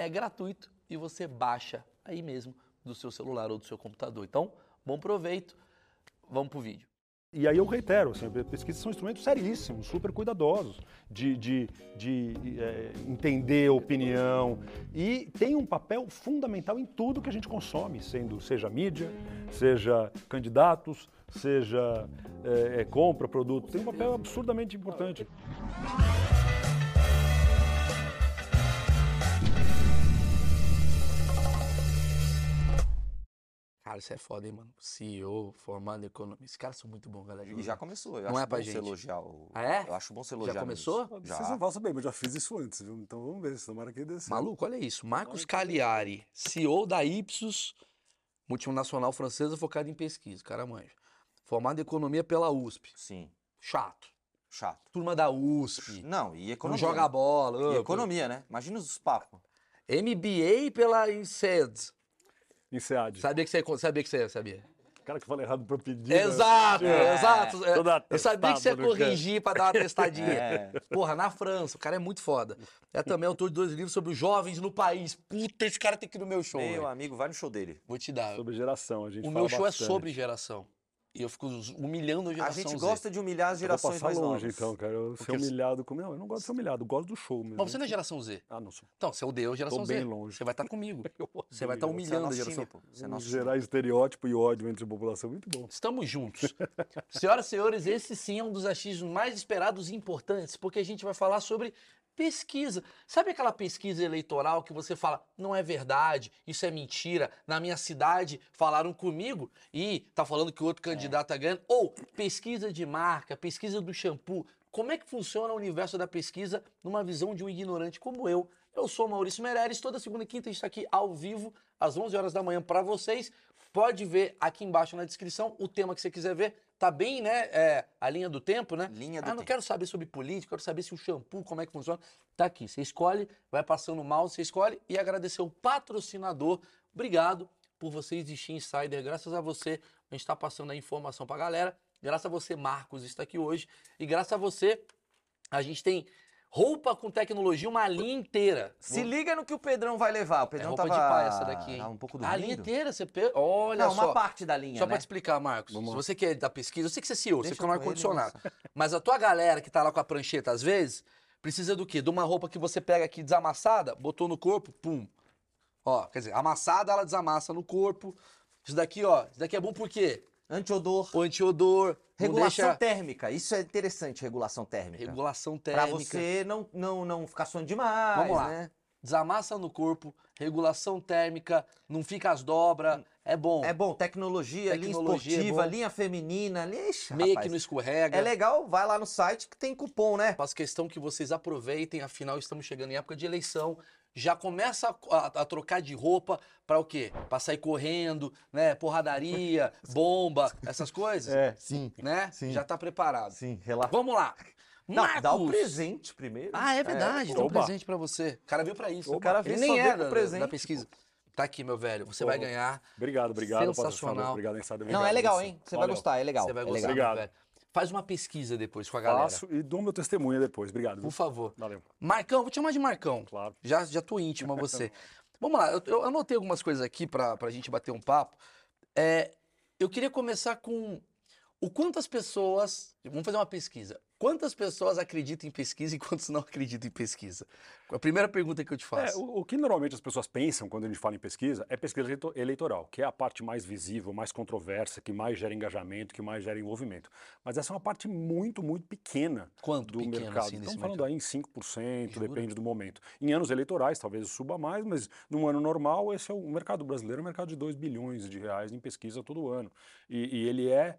é gratuito e você baixa aí mesmo do seu celular ou do seu computador. Então, bom proveito. Vamos para o vídeo. E aí eu reitero, assim, pesquisas são instrumentos seríssimos, super cuidadosos, de, de, de é, entender opinião e tem um papel fundamental em tudo que a gente consome, sendo seja mídia, seja candidatos, seja é, é, compra, produto, tem um papel absurdamente importante. Cara, isso é foda, hein, mano? CEO, formado em economia. Esses caras são muito bons, galera. E já começou. Eu não acho é pra bom gente. você elogiar o... Ah, é? Eu acho bom você elogiar. Já começou? Já. Vocês não vão saber, mas eu já fiz isso antes, viu? Então vamos ver, se tomara que dê certo. Maluco, olha isso. Marcos Cagliari, CEO da Ipsos, multinacional francesa focada em pesquisa. Cara manja. Formado em economia pela USP. Sim. Chato. Chato. Turma da USP. Não, e Não economia. joga bola. E economia, né? Imagina os papos. MBA pela INSEAD. Em SEAD. Sabia que você sabia que você sabia? Cara que fala errado pra pedir. Exato, É. exato. É, Eu sabia que você ia corrigir pra dar uma testadinha. É. Porra, na França, o cara é muito foda. É também autor de dois livros sobre os jovens no país. Puta, esse cara tem que ir no meu show. Meu velho. amigo, vai no show dele. Vou te dar. Sobre geração, a gente O fala meu show bastante. é sobre geração. E eu fico humilhando a A geração gente Z. gosta de humilhar as Eu vou gerações passar mais longe, novas. então, cara. Eu ser Porque humilhado com. Não, eu não gosto de ser humilhado, eu gosto do show mesmo. Mas você não é geração Z. Ah, não sou. Então, você odeia a geração Tô Z. bem longe. Você vai estar comigo. Eu Você vai estar. Você é humilhando a geração. time, pô. Você é nosso time. gerar estereótipo e ódio entre a população, muito bom. Estamos juntos. Senhoras e senhores, esse sim é um dos achismos mais esperados e importantes, porque a gente vai falar sobre pesquisa. Sabe aquela pesquisa eleitoral que você fala, não é verdade, isso é mentira, na minha cidade falaram comigo e tá falando que o outro candidato tá ganhando? Ou pesquisa de marca, pesquisa do shampoo. Como é que funciona o universo da pesquisa numa visão de um ignorante como eu? Eu sou Maurício Meirelles, toda segunda e quinta a gente está aqui ao vivo, às 11 horas da manhã para vocês. Pode ver aqui embaixo na descrição o tema que você quiser ver. Tá bem, né? É, a linha do tempo, né? Linha do ah, não tempo. quero saber sobre política, quero saber se o shampoo, como é que funciona. Tá aqui, você escolhe, vai passando mouse, você escolhe e agradecer o patrocinador. Obrigado por você existir Insider. Graças a você, a gente está passando a informação pra galera. Graças a você, Marcos, está aqui hoje. E graças a você, a gente tem roupa com tecnologia, uma linha inteira. Se liga no que o Pedrão vai levar. O É Pedrão roupa tava... de pai essa daqui, hein? tava um pouco a linha dormindo. inteira, você... Pe... Olha Não, só. uma parte da linha, Só né? pra te explicar, Marcos, Vamos se você quer da pesquisa, eu sei que você é CEO, você Deixa fica no ar-condicionado. Mas a tua galera que tá lá com a prancheta, às vezes, precisa do quê? De uma roupa que você pega aqui desamassada, botou no corpo, pum. Ó, quer dizer, amassada ela desamassa no corpo. Isso daqui, ó, isso daqui é bom por quê? Antiodor. O antiodor, Regulação deixa... térmica. Isso é interessante, regulação térmica. Regulação Pra térmica. você não, não, não ficar suando demais, Vamos lá. né? Desamassa no corpo, regulação térmica, não fica as dobras, é bom. É bom, tecnologia, linha Tecnologia é esportiva, bom. linha feminina, linha... Ixi, Meio que não escorrega. É legal, vai lá no site que tem cupom, né? Faço questão que vocês aproveitem, afinal estamos chegando em época de eleição. Já começa a, a- a trocar de roupa para o quê? Para sair correndo, né? Porradaria, bomba, essas coisas, É, sim, né? sim. Já tá preparado. sim, relaxa. Vamos lá. Não, dá o Marcos! presente primeiro. Ah, é verdade, tem um Oba. presente para você. O cara veio para isso. O cara veio Ele nem é da, presente, da pesquisa. Tá aqui, meu velho. Você vai Oba. ganhar. Obrigado, obrigado. Sensacional. Obrigado, Insider. Não, é obrigado, legal, hein? Você vai gostar, é legal. Você vai é gostar. Obrigado. velho. Faz uma pesquisa depois com a galera. Faço e dou meu testemunho depois. Obrigado. viu? Por favor. Valeu. Marcão, vou te chamar de Marcão. Claro. Já, já tô íntimo a você. Vamos lá, eu, eu anotei algumas coisas aqui pra, pra gente bater um papo. É, eu queria começar com o quanto as pessoas. Vamos fazer uma pesquisa. Quantas pessoas acreditam em pesquisa e quantos não acreditam em pesquisa? A primeira pergunta que eu te É, faço. o, o que normalmente as pessoas pensam quando a gente fala em pesquisa é pesquisa eleito- eleitoral, que é a parte mais visível, mais controversa, que mais gera engajamento, que mais gera envolvimento. Mas essa é uma parte muito, muito pequena Quanto do pequeno, mercado. assim, Estamos falando aí em 5%, Jura? depende do momento. Em anos eleitorais, talvez suba mais, mas num ano normal, esse é o mercado brasileiro, é um mercado de 2 bilhões de reais em pesquisa todo ano. E, e ele é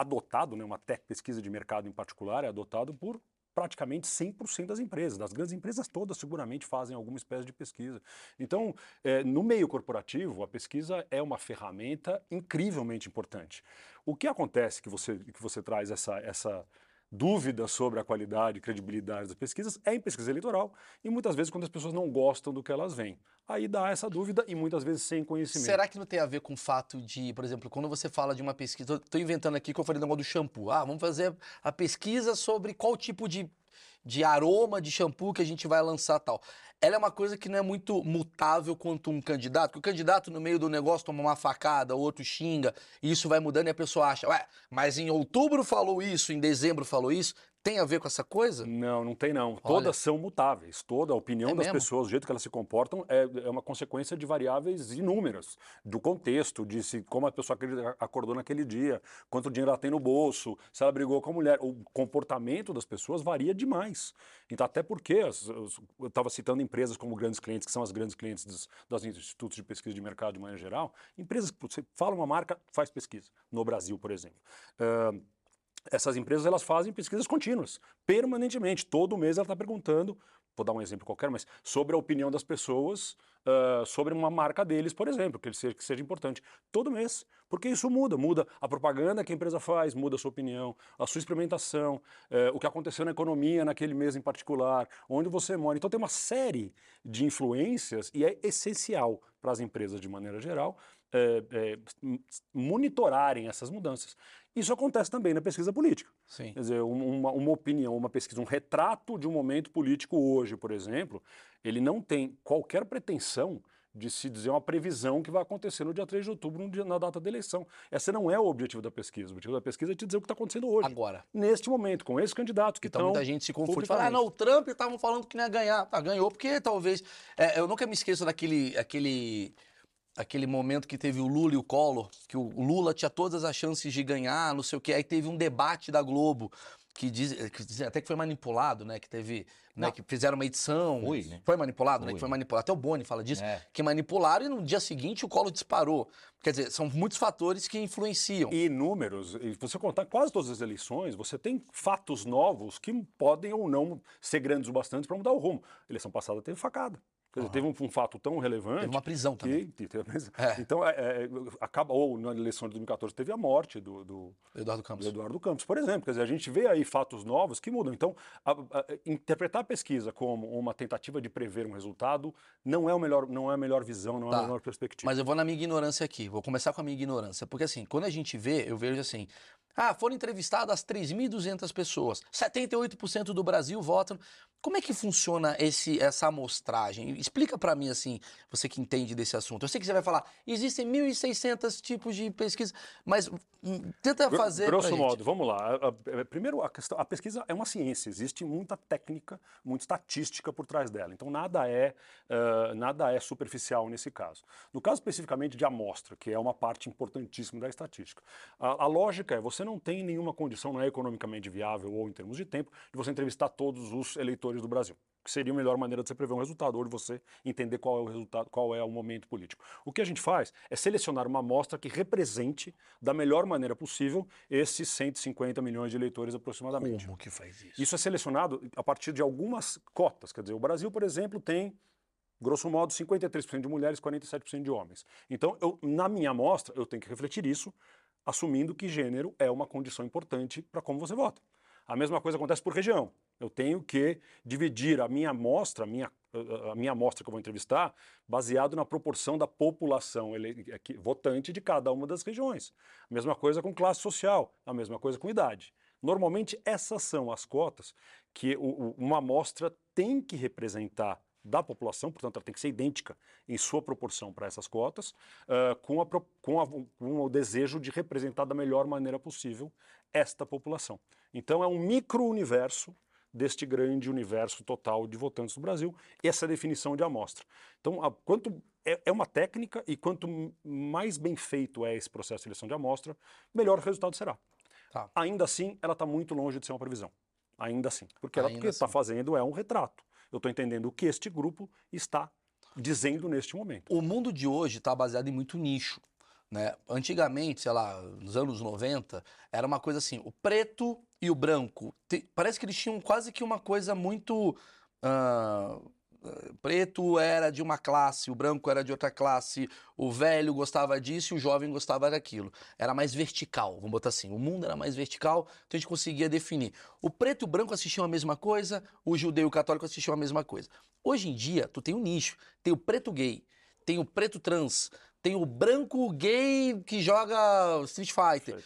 adotado, né, uma tech pesquisa de mercado em particular, é adotado por praticamente 100% das empresas. Das grandes empresas todas seguramente fazem alguma espécie de pesquisa. Então, eh, no meio corporativo, a pesquisa é uma ferramenta incrivelmente importante. O que acontece que você, que você traz essa, essa dúvida sobre a qualidade e credibilidade das pesquisas é em pesquisa eleitoral e muitas vezes quando as pessoas não gostam do que elas veem. Aí dá essa dúvida e muitas vezes sem conhecimento. Será que não tem a ver com o fato de, por exemplo, quando você fala de uma pesquisa, estou inventando aqui que eu falei do negócio do shampoo. Ah, vamos fazer a pesquisa sobre qual tipo de, de aroma de shampoo que a gente vai lançar tal. Ela é uma coisa que não é muito mutável quanto um candidato, porque o candidato no meio do negócio toma uma facada, o outro xinga, e isso vai mudando e a pessoa acha, ué, mas em outubro falou isso, em dezembro falou isso, tem a ver com essa coisa? Não, não tem não. Olha. Todas são mutáveis. Toda a opinião É das mesmo? pessoas, o jeito que elas se comportam, é, é uma consequência de variáveis inúmeras. Do contexto, de se, como a pessoa acordou naquele dia, quanto dinheiro ela tem no bolso, se ela brigou com a mulher. O comportamento das pessoas varia demais. Então, até porque, as- as- eu estava citando empresas como grandes clientes, que são as grandes clientes dos, institutos de pesquisa de mercado de maneira geral, empresas que você fala uma marca, faz pesquisa. No Brasil, por exemplo. Ah, essas empresas elas fazem pesquisas contínuas, permanentemente. Todo mês ela está perguntando, vou dar um exemplo qualquer, mas sobre a opinião das pessoas ah, sobre uma marca deles, por exemplo, que, ele seja, que seja importante. Todo mês. Porque isso muda. Muda a propaganda que a empresa faz, muda a sua opinião, a sua experimentação, eh, o que aconteceu na economia naquele mês em particular, onde você mora. Então tem uma série de influências e é essencial para as empresas, de maneira geral, eh, m- monitorarem essas mudanças. Isso acontece também na pesquisa política. Sim. Quer dizer, um- uma, uma opinião, uma pesquisa, um retrato de um momento político hoje, por exemplo, ele não tem qualquer pretensão de se dizer uma previsão que vai acontecer no dia 3 de outubro, dia- na data da eleição. Esse não é o objetivo da pesquisa. O objetivo da pesquisa é te dizer o que está acontecendo hoje. Agora. Neste momento, com esses candidatos que Então muita gente se confunde. Fala, ah, não, o Trump estavam falando que não ia ganhar. Tá, ganhou porque talvez. É, eu nunca me esqueço daquele. Aquele, aquele momento que teve o Lula e o Collor, que o Lula tinha todas as chances de ganhar, não sei o quê. Aí teve um debate da Globo. Que diz, que diz até que foi manipulado, né? Que teve. Né, Não. que fizeram uma edição. Foi, né? Foi manipulado, né? Foi. Que foi manipulado. Até o Boni fala disso. É. Que manipularam e no dia seguinte o Collor disparou. Quer dizer, são muitos fatores que influenciam. E números, e você contar quase todas as eleições, você tem fatos novos que podem ou não ser grandes o bastante para mudar o rumo. A eleição passada teve facada. Quer dizer, teve um, um fato tão relevante. Teve uma prisão também. que, prisão. É. Então, é, é, acaba, ou na eleição de 2014 teve a morte do, do, Eduardo Campos. do Eduardo Campos, por exemplo. Quer dizer, a gente vê aí fatos novos que mudam. Então, a- a- interpretar a pesquisa como uma tentativa de prever um resultado não é, o melhor, não é a melhor visão, não é Tá. a melhor perspectiva. Mas eu vou na minha ignorância aqui. Vou começar com a minha ignorância. Porque assim, quando a gente vê, eu vejo assim. Ah, foram entrevistadas 3.200 pessoas. 78% do Brasil votam. Como é que funciona esse, essa amostragem? Explica pra mim, assim, você que entende desse assunto. Eu sei que você vai falar, existem 1.600 tipos de pesquisa, mas hum, tenta fazer Grosso pra gente. modo, vamos lá. A- Primeiro, a, questão, a pesquisa é uma ciência, existe muita técnica, muita estatística por trás dela. Então, nada é, ah, nada é superficial nesse caso. No caso especificamente de amostra, que é uma parte importantíssima da estatística, a, a lógica é: você não tem nenhuma condição, não é economicamente viável ou em termos de tempo, de você entrevistar todos os eleitores do Brasil. Que seria a melhor maneira de você prever um resultado, ou de você entender qual é o resultado, qual é o momento político. O que a gente faz é selecionar uma amostra que represente da melhor maneira possível esses 150 milhões de eleitores aproximadamente. Como que faz isso? Isso é selecionado a partir de algumas cotas. Quer dizer, o Brasil, por exemplo, tem, grosso modo, 53% de mulheres, 47% de homens. Então, eu, na minha amostra, eu tenho que refletir isso, assumindo que gênero é uma condição importante para como você vota. A mesma coisa acontece por região. Eu tenho que dividir a minha amostra, a minha, a minha amostra que eu vou entrevistar, baseado na proporção da população votante de cada uma das regiões. A mesma coisa com classe social, a mesma coisa com idade. Normalmente, essas são as cotas que o- o- uma amostra tem que representar da população, portanto, ela tem que ser idêntica em sua proporção para essas cotas, uh, com, a, com, a, com, o desejo de representar da melhor maneira possível esta população. Então, é um micro-universo deste grande universo total de votantes do Brasil, essa é a definição de amostra. Então, a, quanto é, é, uma técnica e quanto mais bem feito é esse processo de seleção de amostra, melhor o resultado será. Tá. Ainda assim, ela está muito longe de ser uma previsão. Ainda assim. Porque ela está assim. fazendo é um retrato. Eu estou entendendo o que este grupo está dizendo neste momento. O mundo de hoje está baseado em muito nicho. Né? Antigamente, sei lá, nos anos 90, era uma coisa assim: o preto e o branco. Te, parece que eles tinham quase que uma coisa muito. Uh, preto era de uma classe, o branco era de outra classe, o velho gostava disso e o jovem gostava daquilo. Era mais vertical, vamos botar assim. O mundo era mais vertical, então a gente conseguia definir. O preto e o branco assistiam a mesma coisa, o judeu e o católico assistiam a mesma coisa. Hoje em dia, tu tem um nicho, tem o preto gay, tem o preto trans, tem o branco gay que joga Street Fighter.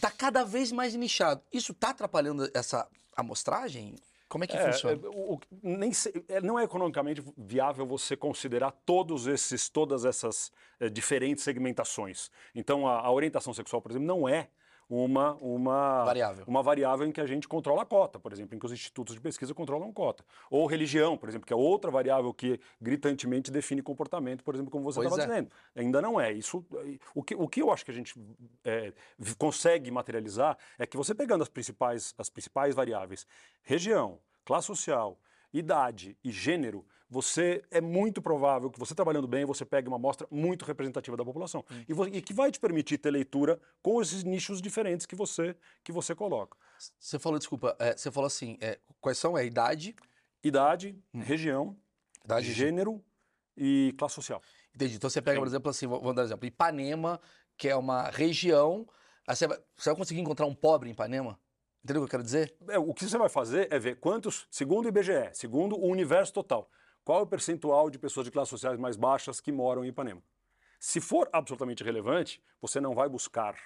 Tá cada vez mais nichado. Isso tá atrapalhando essa amostragem? Como é que é, funciona? É, o, nem é, não é economicamente viável você considerar todos esses, todas essas é, diferentes segmentações. Então, a, a, orientação sexual, por exemplo, não é uma, uma, variável. uma variável em que a gente controla a cota, por exemplo, em que os institutos de pesquisa controlam cota. Ou religião, por exemplo, que é outra variável que gritantemente define comportamento, por exemplo, como você estava é. dizendo. Ainda não é. Isso, o, que, o que eu acho que a gente é, consegue materializar é que você pegando as principais, as principais variáveis, região, classe social, idade e gênero, você é muito provável que você trabalhando bem, você pegue uma amostra muito representativa da população hum. e, e, que vai te permitir ter leitura com esses nichos diferentes que você que você coloca. Você falou, desculpa, é, você falou assim, é, quais são? É idade? Idade, hum. região, idade, gênero e classe social. Entendi. Então você pega, Sim. por exemplo, assim, vamos dar um exemplo, Ipanema, que é uma região, você vai, você vai conseguir encontrar um pobre em Ipanema? Entendeu o que eu quero dizer? É, o que você vai fazer é ver quantos, segundo o IBGE, segundo o universo total, qual é o percentual de pessoas de classes sociais mais baixas que moram em Ipanema. Se for absolutamente relevante, você não vai buscar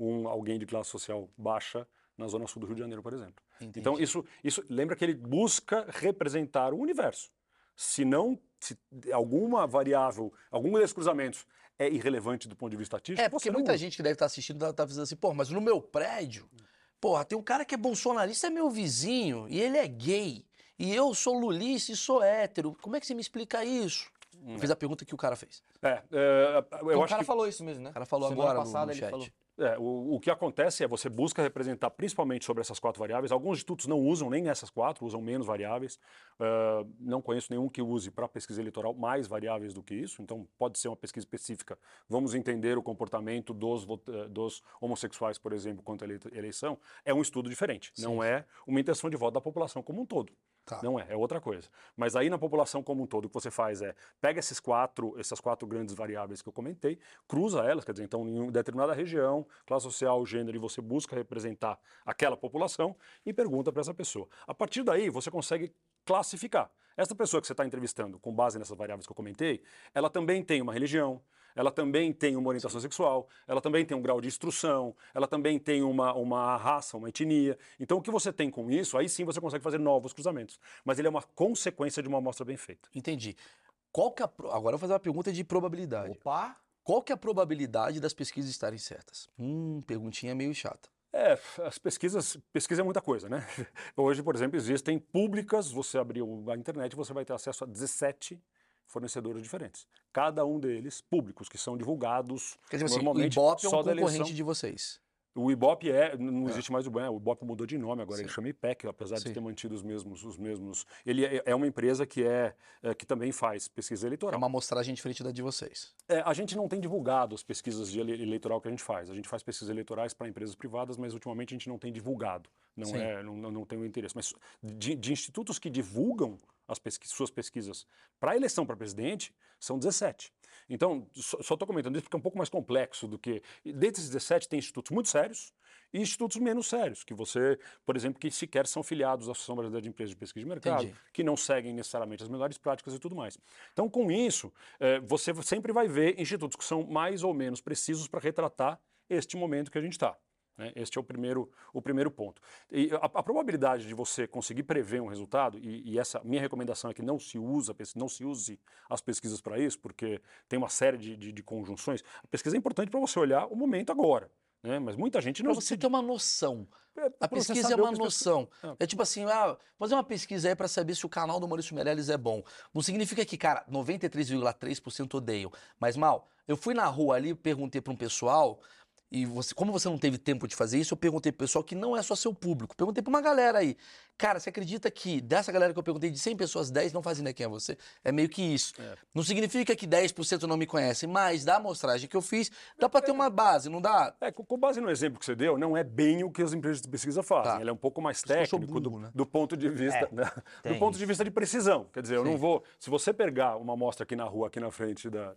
um, alguém de classe social baixa na zona sul do Rio de Janeiro, por exemplo. Entendi. Então, isso, isso lembra que ele busca representar o universo. Se não, se alguma variável, algum desses cruzamentos é irrelevante do ponto de vista estatístico. É, porque muita usa. gente que deve estar assistindo está tá dizendo assim, pô, mas no meu prédio, porra, tem um cara que é bolsonarista, é meu vizinho, e ele é gay. E eu sou lulista e sou hétero. Como é que você me explica isso? Hum. Fiz a pergunta que o cara fez. É, é eu o cara que... falou isso mesmo, né? O cara falou Semana agora passada no, no chat. Falou. É, o, o, que acontece é você busca representar principalmente sobre essas quatro variáveis. Alguns institutos não usam nem essas quatro, usam menos variáveis. Uh, não conheço nenhum que use para pesquisa eleitoral mais variáveis do que isso. Então pode ser uma pesquisa específica. Vamos entender o comportamento dos, eh, dos homossexuais, por exemplo, quanto à eleição. É um estudo diferente. Sim. Não é uma intenção de voto da população como um todo. Tá. Não é, é outra coisa. Mas aí na população como um todo, o que você faz é pega esses quatro, essas quatro grandes variáveis que eu comentei, cruza elas, quer dizer, então em determinada região, classe social, gênero, e você busca representar aquela população e pergunta para essa pessoa. A partir daí, você consegue classificar. Essa pessoa que você está entrevistando, com base nessas variáveis que eu comentei, ela também tem uma religião, ela também tem uma orientação sexual, ela também tem um grau de instrução, ela também tem uma, uma raça, uma etnia. Então, o que você tem com isso, aí sim você consegue fazer novos cruzamentos. Mas ele é uma consequência de uma amostra bem feita. Entendi. Qual que é a, agora eu vou fazer uma pergunta de probabilidade. Opa! Qual que é a probabilidade das pesquisas estarem certas? Hum, perguntinha meio chata. É, as pesquisas, pesquisa é muita coisa, né? Hoje, por exemplo, existem públicas, você abriu a internet, você vai ter acesso a 17 fornecedores diferentes. Cada um deles públicos, que são divulgados Quer dizer, normalmente assim, o Ibope é um concorrente de vocês. O Ibope é, não é. existe mais o IBOP, o Ibope mudou de nome agora, Sim. ele chama IPEC, apesar Sim. de ter mantido os mesmos, os mesmos. Ele é, é uma empresa que é, é, que também faz pesquisa eleitoral. É uma amostragem diferente da de vocês. É, a gente não tem divulgado as pesquisas de eleitoral que a gente faz. A gente faz pesquisas eleitorais para empresas privadas, mas ultimamente a gente não tem divulgado. Não é, não, não tem o interesse. Mas de, de institutos que divulgam as pesquisas, suas pesquisas para a eleição para presidente, são 17. Então, só estou comentando isso porque é um pouco mais complexo do que. Desses 17, tem institutos muito sérios e institutos menos sérios, que você, por exemplo, que sequer são filiados à Associação Brasileira de Empresas de Pesquisa de Mercado, Entendi. que não seguem necessariamente as melhores práticas e tudo mais. Então, com isso, é, você sempre vai ver institutos que são mais ou menos precisos para retratar este momento que a gente está. Né? Este é o primeiro, o primeiro ponto. E a, a probabilidade de você conseguir prever um resultado, e, e, essa minha recomendação é que não se, usa, não se use as pesquisas para isso, porque tem uma série de, de, de conjunções. A pesquisa é importante para você olhar o momento agora. Né? Mas muita gente não. Pra você ter uma noção. É, a pesquisa é uma noção. É. é. tipo assim, ah, fazer uma pesquisa aí para saber se o canal do Maurício Meirelles é bom. Não significa que, cara, 93,3% odeiam. Mas, mal, eu fui na rua ali, perguntei para um pessoal, e você, como você não teve tempo de fazer isso, eu perguntei pro pessoal que não é só seu público. Perguntei pra uma galera aí. Cara, você acredita que dessa galera que eu perguntei, de 100 pessoas, 10 não fazem ideia quem é você? É meio que isso. É. Não significa que 10% não me conhecem, mas da amostragem que eu fiz, dá para ter uma base, não dá? É, com base no exemplo que você deu, não é bem o que as empresas de pesquisa fazem. Tá. Ele é um pouco mais técnico burro, do, né? do, ponto de vista, é, né? do ponto de vista de precisão. Quer dizer, Sim. eu não vou. Se você pegar uma amostra aqui na rua, aqui na frente da,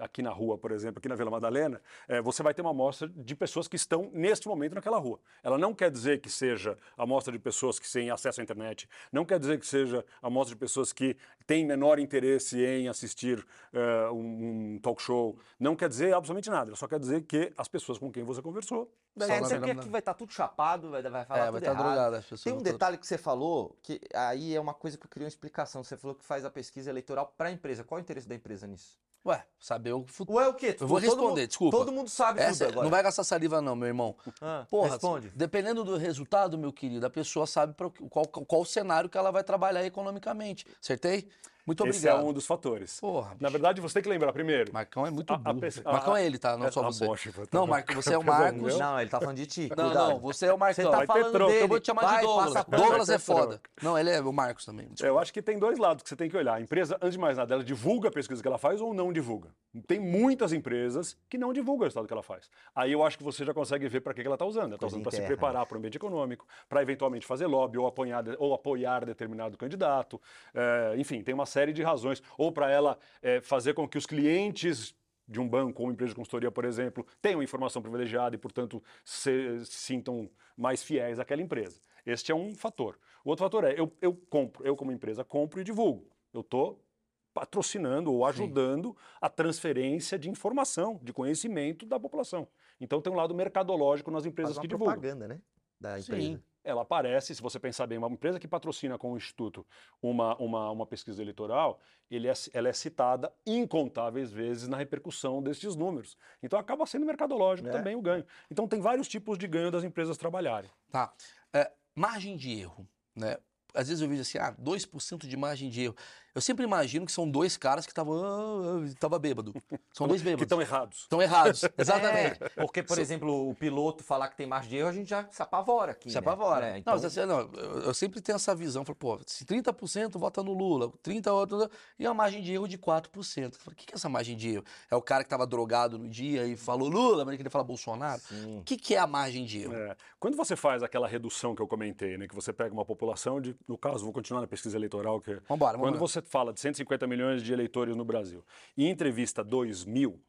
aqui na rua, por exemplo, aqui na Vila Madalena, é, você vai ter uma amostra de pessoas que estão neste momento naquela rua. Ela não quer dizer que seja a amostra de pessoas que têm acesso à internet, não quer dizer que seja a amostra de pessoas que têm menor interesse em assistir é, um, um, talk show, não quer dizer absolutamente nada. Ela só quer dizer que as pessoas com quem você conversou. É, você quer que vai estar tá tudo chapado, vai, vai falar é, tudo vai estar tá drogado. As pessoas Tem um detalhe que você falou, que aí é uma coisa que eu queria uma explicação. Você falou que faz a pesquisa eleitoral para a empresa. Qual é o interesse da empresa nisso? Ué, saber o futuro. Ué, o quê? Eu vou responder, mundo, desculpa. Todo mundo sabe Essa, tudo agora. Não vai gastar saliva não, meu irmão. Ah, Porra, responde. Dependendo do resultado, meu querido, a pessoa sabe qual, qual o cenário que ela vai trabalhar economicamente. Acertei? Muito obrigado. Esse é um dos fatores. Porra, Na verdade, você tem que lembrar primeiro. Marcão é muito burro. A, a, Marcão é ele, tá? Não é, só você. Bocha, não, Marco, você é o Marcos. Não, ele tá falando de ti. Não, não, você é o Marcão. Você tá falando dele. Eu vou te chamar vai, de Douglas. Douglas é foda. Não, ele é o Marcos também. Desculpa. Eu acho que tem dois lados que você tem que olhar. A empresa, antes de mais nada, ela divulga a pesquisa que ela faz ou não divulga. Tem muitas empresas que não divulgam o resultado que ela faz. Aí eu acho que você já consegue ver para que ela está usando. Ela está usando para se preparar para o ambiente econômico, para eventualmente fazer lobby ou apoiar, ou apoiar determinado candidato. É, enfim, tem uma série de razões. Ou para ela é, fazer com que os clientes de um banco ou uma empresa de consultoria, por exemplo, tenham informação privilegiada e, portanto, se, se sintam mais fiéis àquela empresa. Este é um fator. O outro fator é, eu, eu compro, eu como empresa compro e divulgo. Eu estou patrocinando ou ajudando Sim. a transferência de informação, de conhecimento da população. Então tem um lado mercadológico nas empresas Faz uma que divulgam. propaganda, né? Da empresa. Sim ela aparece, se você pensar bem, uma empresa que patrocina com o Instituto uma, uma, uma pesquisa eleitoral, ele é, ela é citada incontáveis vezes na repercussão desses números. Então acaba sendo mercadológico é. também o ganho. Então tem vários tipos de ganho das empresas trabalharem. Tá. É, margem de erro, né? Às vezes eu vejo assim, ah, 2% de margem de erro. Eu sempre imagino que são dois caras que estavam ah, tava bêbado. São dois bêbados. Que estão errados. Estão errados, exatamente. É, porque, por exemplo, o piloto falar que tem margem de erro, a gente já se apavora aqui. Se né? apavora. É, então... Não, assim, não, eu sempre tenho essa visão. Falo, pô, se 30% vota no Lula, 30% outro, e a margem de erro de 4%. Eu falo, o que, que é essa margem de erro? É o cara que estava drogado no dia e falou Lula, mas ele queria falar Bolsonaro? Sim. O que, que é a margem de erro? É. Quando você faz aquela redução que eu comentei, né, que você pega uma população de, no caso, vou continuar na pesquisa eleitoral, que vambora, vambora. quando você fala de 150 50 milhões de eleitores no Brasil e entrevista 2 mil,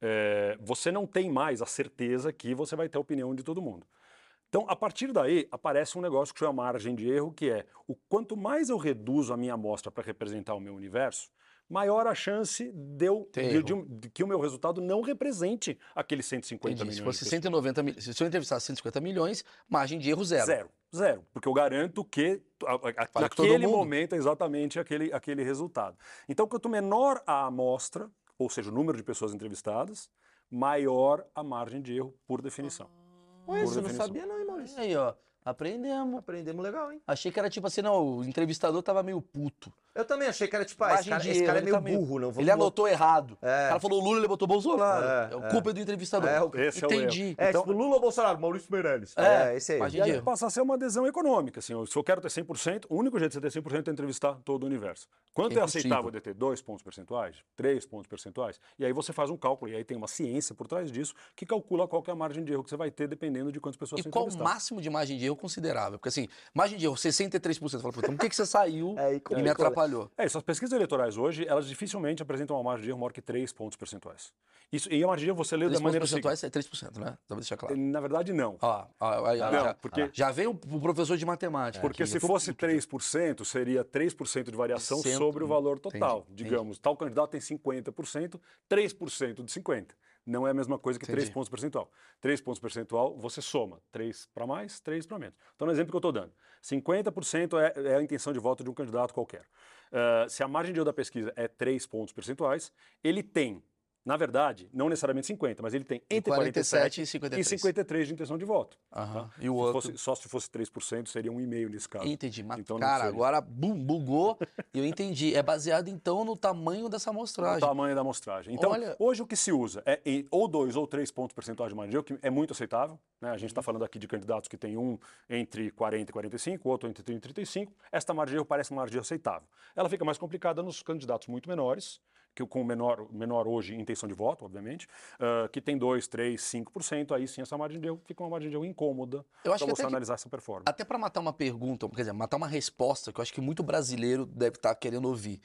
é, você não tem mais a certeza que você vai ter a opinião de todo mundo. Então, a partir daí, aparece um negócio que chama margem de erro, que é o quanto mais eu reduzo a minha amostra para representar o meu universo, maior a chance de, eu, de, de, de, que o meu resultado não represente aqueles 150 Entendi. milhões. Se fosse 190 milhões, se eu entrevistasse 150 milhões, margem de erro zero. Zero, zero. Porque eu garanto que a, naquele momento é exatamente aquele, aquele resultado. Então, quanto menor a amostra, ou seja, o número de pessoas entrevistadas, maior a margem de erro por definição. Ué, por você definição. não sabia não, hein, Maurício? Aí, ó. Aprendemos. Aprendemos legal, hein? Achei que era tipo assim, não, o entrevistador tava meio puto. Eu também achei que era tipo, ah, esse cara, esse cara é meio tá burro, não Ele anotou errado. É. O cara falou Lula, ele botou Bolsonaro. É, é. culpa é do entrevistador. É, esse Entendi. É, é então, tipo, Lula ou Bolsonaro? Maurício Meirelles. É, é esse aí. E aí passa a ser uma adesão econômica. Assim, se eu quero ter 100%, o único jeito de você ter 100% é entrevistar todo o universo. Quanto é, é aceitável de ter dois pontos percentuais, três pontos percentuais? E aí você faz um cálculo, e aí tem uma ciência por trás disso, que calcula qual que é a margem de erro que você vai ter, dependendo de quantas pessoas e você E qual o máximo de margem de erro considerável? Porque assim, margem de erro, 63%. Fala, então por que, que você saiu é, e, e me atrapalhou? É, isso, as pesquisas eleitorais hoje, elas dificilmente apresentam uma margem de erro maior que 3 pontos percentuais. Isso, e a margem de erro você lê da maneira percentuais seguinte. é 3%, né? Só deixar claro. Na verdade, não. Ah, ah, ah, não, já, porque, já veio o professor de matemática. Porque aqui, se fosse 3%, seria 3% de variação sobre o valor total. Entendi, digamos, entendi. tal candidato tem 50%, 3% de 50%. Não é a mesma coisa que Entendi. 3 pontos percentual. 3 pontos percentual, você soma 3 para mais, 3 para menos. Então, no exemplo que eu estou dando, 50% é, é, a intenção de voto de um candidato qualquer. Uh, se a margem de erro da pesquisa é 3 pontos percentuais, ele tem na verdade, não necessariamente 50, mas ele tem entre 47 e 53. e 53 de intenção de voto. Uhum. Tá? E o se outro... Fosse, só se fosse 3%, seria um e-mail nesse caso. Entendi. Mas, então, cara, agora bum, bugou e eu entendi. É baseado, então, no tamanho dessa amostragem. No tamanho da amostragem. Então, Olha... hoje o que se usa é em, ou 2 ou 3 pontos percentuais de margem, que é muito aceitável. Né? A gente está falando aqui de candidatos que tem um entre 40 e 45, outro entre 30 e 35. Esta margem parece uma margem aceitável. Ela fica mais complicada nos candidatos muito menores, que com menor, menor hoje intenção de voto, obviamente, uh, que tem 2, 3, 5%, aí sim essa margem de erro fica uma margem de erro incômoda para você analisar que, essa performance. Até para matar uma pergunta, quer dizer, matar uma resposta que eu acho que muito brasileiro deve estar tá querendo ouvir,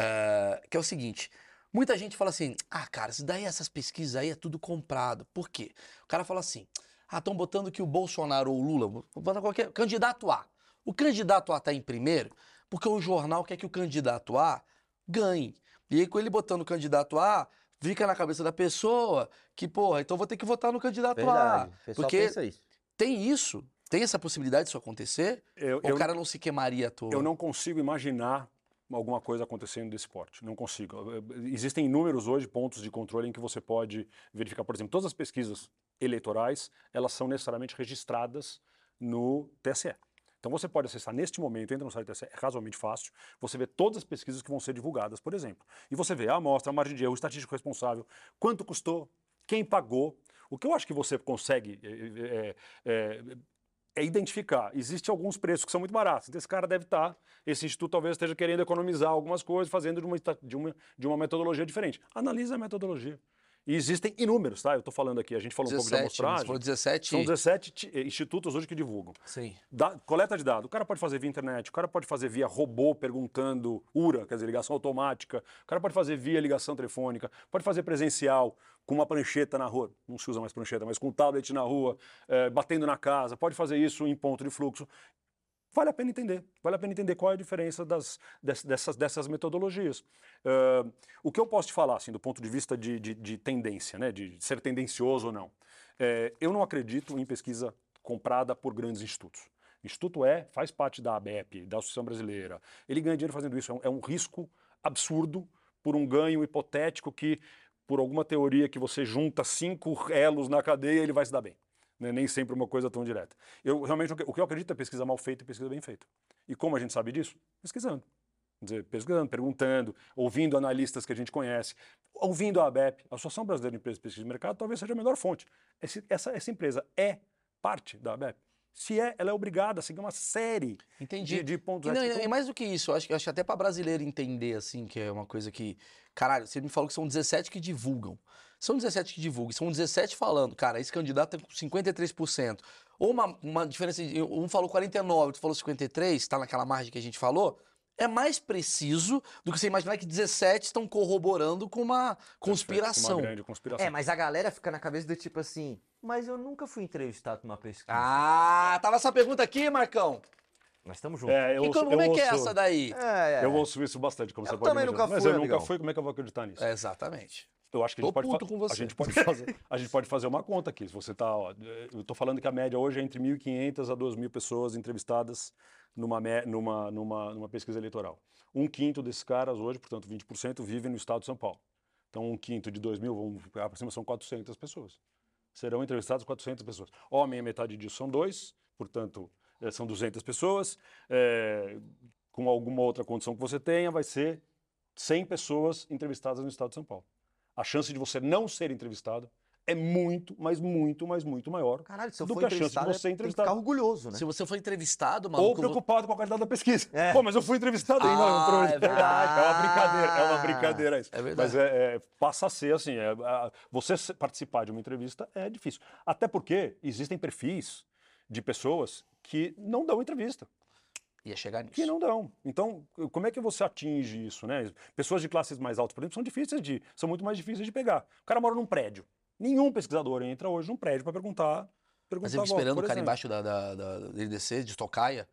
uh, que é o seguinte. Muita gente fala assim, ah, cara, isso daí, essas pesquisas aí é tudo comprado. Por quê? O cara fala assim, ah, estão botando que o Bolsonaro ou o Lula, vou botar qualquer, candidato A. O candidato A está em primeiro porque o jornal quer que o candidato A ganhe. E aí, com ele botando o candidato A, fica na cabeça da pessoa que, porra, então vou ter que votar no candidato Verdade. A. Porque isso. tem isso, tem essa possibilidade disso acontecer? Eu, ou eu, o cara não se queimaria à toa? Eu não consigo imaginar alguma coisa acontecendo desse porte. Não consigo. Existem inúmeros hoje pontos de controle em que você pode verificar, por exemplo, todas as pesquisas eleitorais, elas são necessariamente registradas no TSE. Então você pode acessar neste momento, entra no site é razoavelmente fácil, você vê todas as pesquisas que vão ser divulgadas, por exemplo. E você vê a amostra, a margem de erro, o estatístico responsável, quanto custou, quem pagou. O que eu acho que você consegue é, é, é identificar. Existem alguns preços que são muito baratos. Então, esse cara deve estar, esse instituto talvez esteja querendo economizar algumas coisas, fazendo de uma, de uma, de uma metodologia diferente. Analise a metodologia. E existem inúmeros, tá? Eu estou falando aqui, a gente falou 17, um pouco de amostragem. Falou 17... São 17 eh, institutos hoje que divulgam. Sim. Da, coleta de dados. O cara pode fazer via internet, o cara pode fazer via robô perguntando URA, quer dizer, ligação automática. O cara pode fazer via ligação telefônica, pode fazer presencial, com uma prancheta na rua. Não se usa mais prancheta, mas com um tablet na rua, é, batendo na casa. Pode fazer isso em ponto de fluxo vale a pena entender. Vale a pena entender qual é a diferença das, dessas, dessas metodologias. Uh, o que eu posso te falar, assim, do ponto de vista de, de, de tendência, né, de ser tendencioso ou não, é, eu não acredito em pesquisa comprada por grandes institutos. O Instituto é, faz parte da ABEP, da Associação Brasileira. Ele ganha dinheiro fazendo isso. É um, é um risco absurdo por um ganho hipotético que, por alguma teoria que você junta cinco elos na cadeia, ele vai se dar bem né? nem sempre uma coisa tão direta. Eu realmente o que eu acredito é pesquisa mal feita e pesquisa bem feita. E como a gente sabe disso? Pesquisando. Quer dizer, pesquisando, perguntando, ouvindo analistas que a gente conhece, ouvindo a ABEP, a Associação Brasileira de Empresas de Pesquisa de Mercado, talvez seja a melhor fonte. Esse, essa, essa empresa é parte da ABEP. Se é, ela é obrigada a seguir uma série de, de, pontos e, não, e mais do que isso, eu acho, acho até para brasileiro entender, assim, que é uma coisa que. Caralho, você me falou que são 17 que divulgam. São 17 que divulgam, são 17 falando, cara, esse candidato tem 53%. Ou uma, uma diferença, de, um falou 49, outro falou 53, está naquela margem que a gente falou. É mais preciso do que você imaginar que 17 estão corroborando com uma conspiração. Uma grande conspiração. É, mas a galera fica na cabeça do tipo assim, mas eu nunca fui entrevistado numa pesquisa. Ah, tava essa pergunta aqui, Marcão. Nós estamos juntos. É, eu, e como, eu é que é essa daí? É, é. Eu ouço isso bastante, como eu você pode imaginar. Nunca fui, mas eu amigão. nunca fui, como é que eu vou acreditar nisso? É, exatamente. Eu acho que a gente, pode a gente, pode fazer, a gente pode fazer uma conta aqui. Se você tá, ó, eu estou falando que a média hoje é entre 1.500 a 2.000 pessoas entrevistadas numa, numa, numa, numa pesquisa eleitoral. Um quinto desses caras hoje, portanto 20%, vivem no estado de São Paulo. Então um quinto de 2.000, vamos aproxima são 400 pessoas. Serão entrevistadas 400 pessoas. Homem, a metade disso são dois, portanto eh, são 200 pessoas. É, com alguma outra condição que você tenha, vai ser 100 pessoas entrevistadas no estado de São Paulo a chance de você não ser entrevistado é muito, mas muito, mas muito maior Caralho, se eu do que a chance de você entrevistado. Tem que ficar orgulhoso, né? Se você for entrevistado, maluco... Ou preocupado com a qualidade da pesquisa. É. Pô, mas eu fui entrevistado. Ah, é verdade. É uma brincadeira, é uma brincadeira isso. É verdade. Mas é, é, passa a ser assim, é, você participar de uma entrevista é difícil. Até porque existem perfis de pessoas que não dão entrevista. Ia chegar nisso. Que não dão. Então, como é que você atinge isso, né? Pessoas de classes mais altas, por exemplo, são difíceis de, são muito mais difíceis de pegar. O cara mora num prédio. Nenhum pesquisador entra hoje num prédio para perguntar, perguntar. Mas ele esperando o cara embaixo da, da, da, da LDC, de tocaia.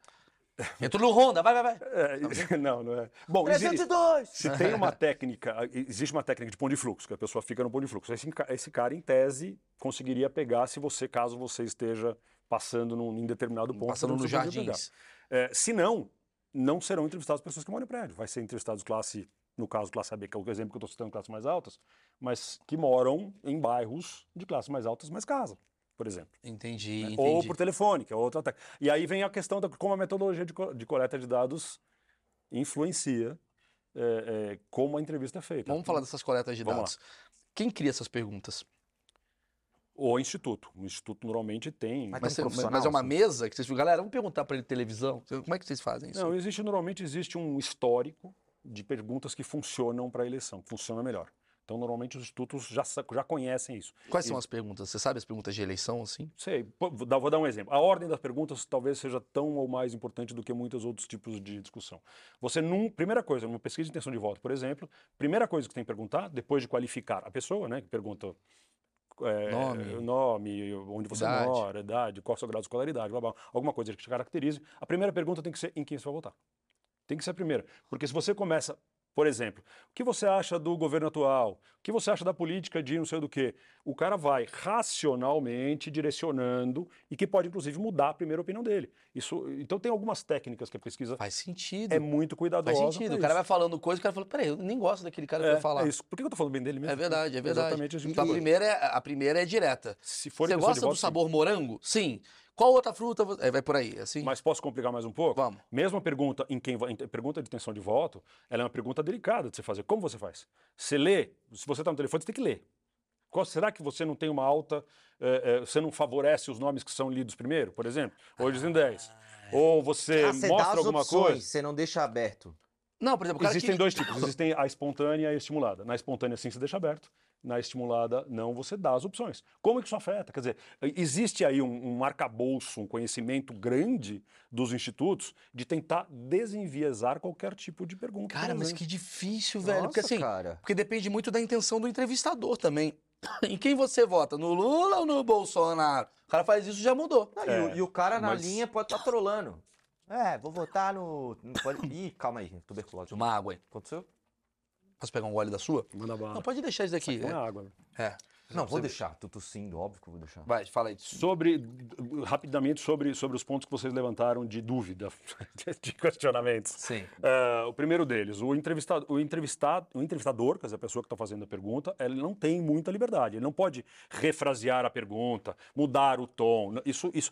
Entrou no Honda, vai, vai, vai. É, não, não é. Bom, 302! Se tem uma técnica, existe uma técnica de ponto de fluxo, que a pessoa fica no ponto de fluxo. Esse, esse cara, em tese, conseguiria pegar se você, caso você esteja passando num, em determinado ponto. Passando nos jardins. É, se não, não serão entrevistadas pessoas que moram em prédio. Vai ser entrevistados classe, no caso, classe AB, que é o exemplo que eu estou citando, classes mais altas, mas que moram em bairros de classes mais altas, mas casa por exemplo. Entendi, né? entendi. Ou por telefone, que é outra técnica. E aí vem a questão de como a metodologia de, co de coleta de dados influencia é, é, como a entrevista é feita. Vamos falar dessas coletas de Vamos dados. Lá. Quem cria essas perguntas? O instituto. O instituto normalmente tem. Mas, mas, um mas é uma assim. mesa que vocês galera, vamos perguntar para ele televisão. Como é que vocês fazem isso? Não, existe normalmente existe um histórico de perguntas que funcionam para a eleição, funciona melhor. Então, normalmente os institutos já, já conhecem isso. Quais são as perguntas? Você sabe as perguntas de eleição, assim? Sei. Vou dar, vou dar um exemplo. A ordem das perguntas talvez seja tão ou mais importante do que muitos outros tipos de discussão. Você, num, primeira coisa, numa pesquisa de intenção de voto, por exemplo, primeira coisa que tem que perguntar, depois de qualificar a pessoa, né, que pergunta é, nome. nome, onde você idade. mora, idade, qual é o seu grau de escolaridade, blá, blá, alguma coisa que te caracterize. A primeira pergunta tem que ser em quem você vai votar. Tem que ser a primeira. Porque se você começa por exemplo, o que você acha do governo atual? O que você acha da política de não sei do que? O cara vai racionalmente direcionando e que pode, inclusive, mudar a primeira opinião dele. Isso, então tem algumas técnicas que a pesquisa faz sentido. É muito cuidadosa. Faz sentido. O cara vai falando coisa, o cara fala, peraí, eu nem gosto daquele cara que é, vai falar. É isso. Por que eu tô falando bem dele mesmo? É verdade, é verdade. Exatamente. A, primeira é, a primeira é direta. Se for Você gosta do sabor sim. morango? Sim. Qual outra fruta? É, vai por aí, assim. Mas posso complicar mais um pouco? Vamos. Mesmo a pergunta em quem pergunta de intenção de voto, ela é uma pergunta delicada de você fazer. Como você faz? Você lê, se você está no telefone, você tem que ler. Qual, será que você não tem uma alta, é, é, você não favorece os nomes que são lidos primeiro, por exemplo? Hoje em 10. Ah, Ou você, ah, você mostra alguma opções, coisa? Você não deixa aberto. Não, por exemplo, Existem que... dois tipos. Existem a espontânea e a estimulada. Na espontânea, sim, você deixa aberto na estimulada não, você dá as opções. Como é que isso afeta? Quer dizer, existe aí um, um arcabouço, um conhecimento grande dos institutos de tentar desenviesar qualquer tipo de pergunta. Cara, mas que difícil, velho. Nossa, porque assim, cara. porque depende muito da intenção do entrevistador também. Em quem você vota? No Lula ou no Bolsonaro? O cara faz isso já mudou. Não, é, e, o, e, o, cara na mas... linha pode estar tá trolando. É, vou votar no. Pode... Ih, calma aí, tuberculose. Uma água aí. Aconteceu? Posso pegar um gole da sua? Manda bala. Não, pode deixar isso daqui. Isso aqui é, é água. É. Não, vou deixar. Tô tossindo, óbvio que eu vou deixar. Vai, fala aí. Sobre, rapidamente, sobre, sobre os pontos que vocês levantaram de dúvida, de questionamentos. Sim. Uh, o primeiro deles, o entrevistado, o entrevistado, o entrevistador, quer dizer, a pessoa que está fazendo a pergunta, ele não tem muita liberdade. Ele não pode refrasear a pergunta, mudar o tom. Isso, isso.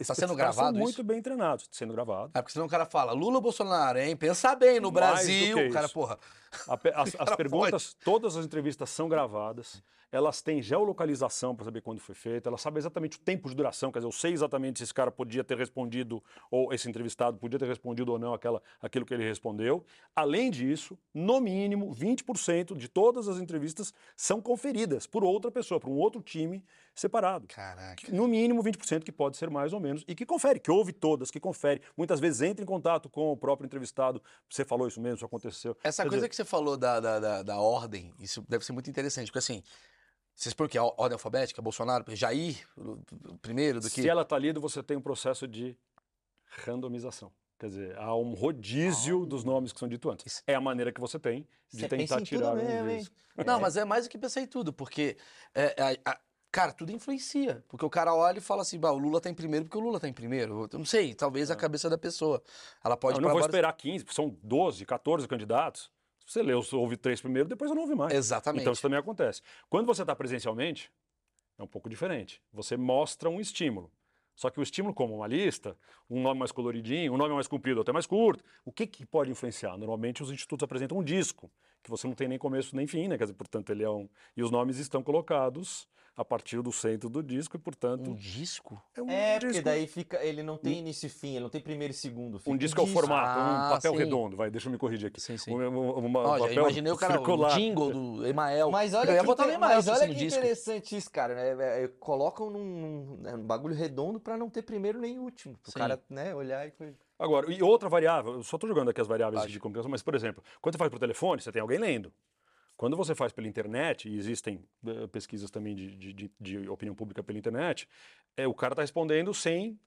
Está sendo gravado são muito bem treinados, sendo gravado. É porque senão o cara fala, Lula ou Bolsonaro, hein? Pensa bem no Mais Brasil. O cara, porra. A, as, as perguntas, pode. todas as entrevistas são gravadas elas têm geolocalização para saber quando foi feita, elas sabem exatamente o tempo de duração, quer dizer, eu sei exatamente se esse cara podia ter respondido, ou esse entrevistado podia ter respondido ou não aquela, aquilo que ele respondeu. Além disso, no mínimo, 20% de todas as entrevistas são conferidas por outra pessoa, por um outro time separado. Caraca. No mínimo 20% que pode ser mais ou menos, e que confere, que ouve todas, que confere. Muitas vezes entra em contato com o próprio entrevistado. Você falou isso mesmo, isso aconteceu. Essa Quer coisa dizer... que você falou da, da, da, da ordem, isso deve ser muito interessante, porque assim vocês põem que a ordem alfabética, Bolsonaro, Jair, primeiro do que. Se ela está lida, você tem um processo de randomização. Quer dizer, há um rodízio ah, dos nomes que são ditos antes. Isso. É a maneira que você tem de você tentar tirar mesmo, um Não, mas é mais do que pensar em tudo, porque é, é, a, Cara, tudo influencia. Porque o cara olha e fala assim, bah, o Lula tá em primeiro porque o Lula tá em primeiro. Eu não sei, talvez a é. cabeça da pessoa. Ela pode. Eu não vou vários... esperar 15, são 12, 14 candidatos. Você lê, ouve três primeiro, depois eu não ouve mais. Exatamente. Então isso também acontece. Quando você está presencialmente, é um pouco diferente. Você mostra um estímulo. Só que o estímulo, como uma lista, um nome mais coloridinho, um nome mais comprido, até mais curto, o que, que pode influenciar? Normalmente os institutos apresentam um disco, que você não tem nem começo nem fim, né? Quer dizer, portanto, ele é um. E os nomes estão colocados a partir do centro do disco e, portanto. Um disco? É, um é disco. porque daí fica. Ele não tem início e fim, ele não tem primeiro e segundo. Um disco é o formato, ah, um papel sim. redondo. Vai, deixa eu me corrigir aqui. Sim, sim. Um, um, uma, Ó, papel imaginei o cara, circular. o jingle do Emael. Mas olha, eu ia botar que, Emael, mas olha que interessante isso, cara. Né? É, é, colocam num, num, num, bagulho redondo para não ter primeiro nem último. O cara né, olhar e. Agora, e outra variável, eu só estou jogando aqui as variáveis Acho. de comunicação, mas, por exemplo, quando você faz por telefone, você tem alguém lendo. Quando você faz pela internet, e existem uh, pesquisas também de, de, de, opinião pública pela internet, é, o cara está respondendo sem,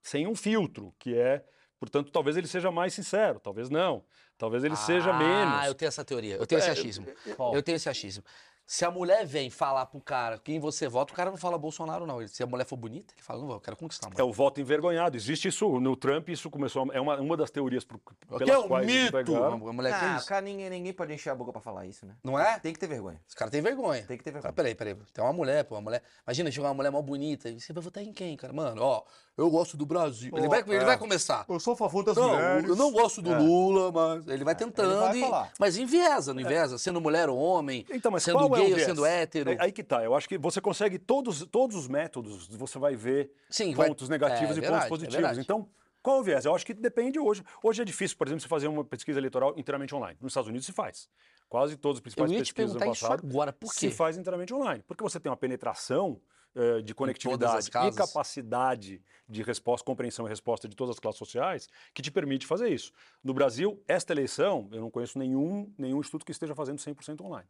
sem um filtro, que é Portanto, talvez ele seja mais sincero, talvez não. Talvez ele ah, seja menos. Ah, eu tenho essa teoria. Eu tenho esse é, achismo. Eu tenho esse achismo. Se a mulher vem falar pro cara quem você vota, o cara não fala Bolsonaro, não. Se a mulher for bonita, ele fala, não, eu quero conquistar. É o voto envergonhado. Existe isso no Trump, isso começou. É uma, uma das teorias por, pelas é um quais mito. Pegaram. A mulher ah, cara, ninguém, ninguém pode encher a boca pra falar isso, né? Não é? Tem que ter vergonha. Os caras têm vergonha. Tem que ter vergonha. Ah, peraí, peraí. Tem uma mulher, pô, uma mulher. Imagina chegar uma mulher mal bonita. E você vai votar em quem, cara? Mano, ó, eu gosto do Brasil. Oh, ele, vai, ele é. vai começar. Eu sou a favor das não, mulheres. Eu não gosto do é. Lula, mas ele vai é, tentando. Ele vai e, mas enviesa, não enviesa? Sendo mulher ou homem, então, mas sendo gay ou sendo hétero. É, aí que tá. Eu acho que você consegue todos, todos os métodos, você vai ver Sim, pontos vai... negativos é, e verdade, pontos é positivos. É então, qual o viés? Eu acho que depende hoje. Hoje é difícil, por exemplo, você fazer uma pesquisa eleitoral inteiramente online. Nos Estados Unidos se faz. Quase todas as principais pesquisas do passado agora. Por quê? se faz inteiramente online. Porque você tem uma penetração uh, de conectividade e capacidade de resposta, compreensão e resposta de todas as classes sociais que te permite fazer isso. No Brasil, esta eleição, eu não conheço nenhum, nenhum instituto que esteja fazendo 100% online.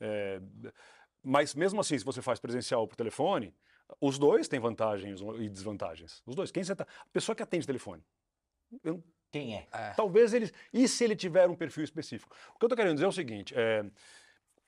É, mas mesmo assim, se você faz presencial por telefone, os dois têm vantagens e desvantagens. Os dois. Quem você tá? A pessoa que atende telefone. Eu... Quem é? é? Talvez eles. E se ele tiver um perfil específico? O que eu estou querendo dizer é o seguinte: é,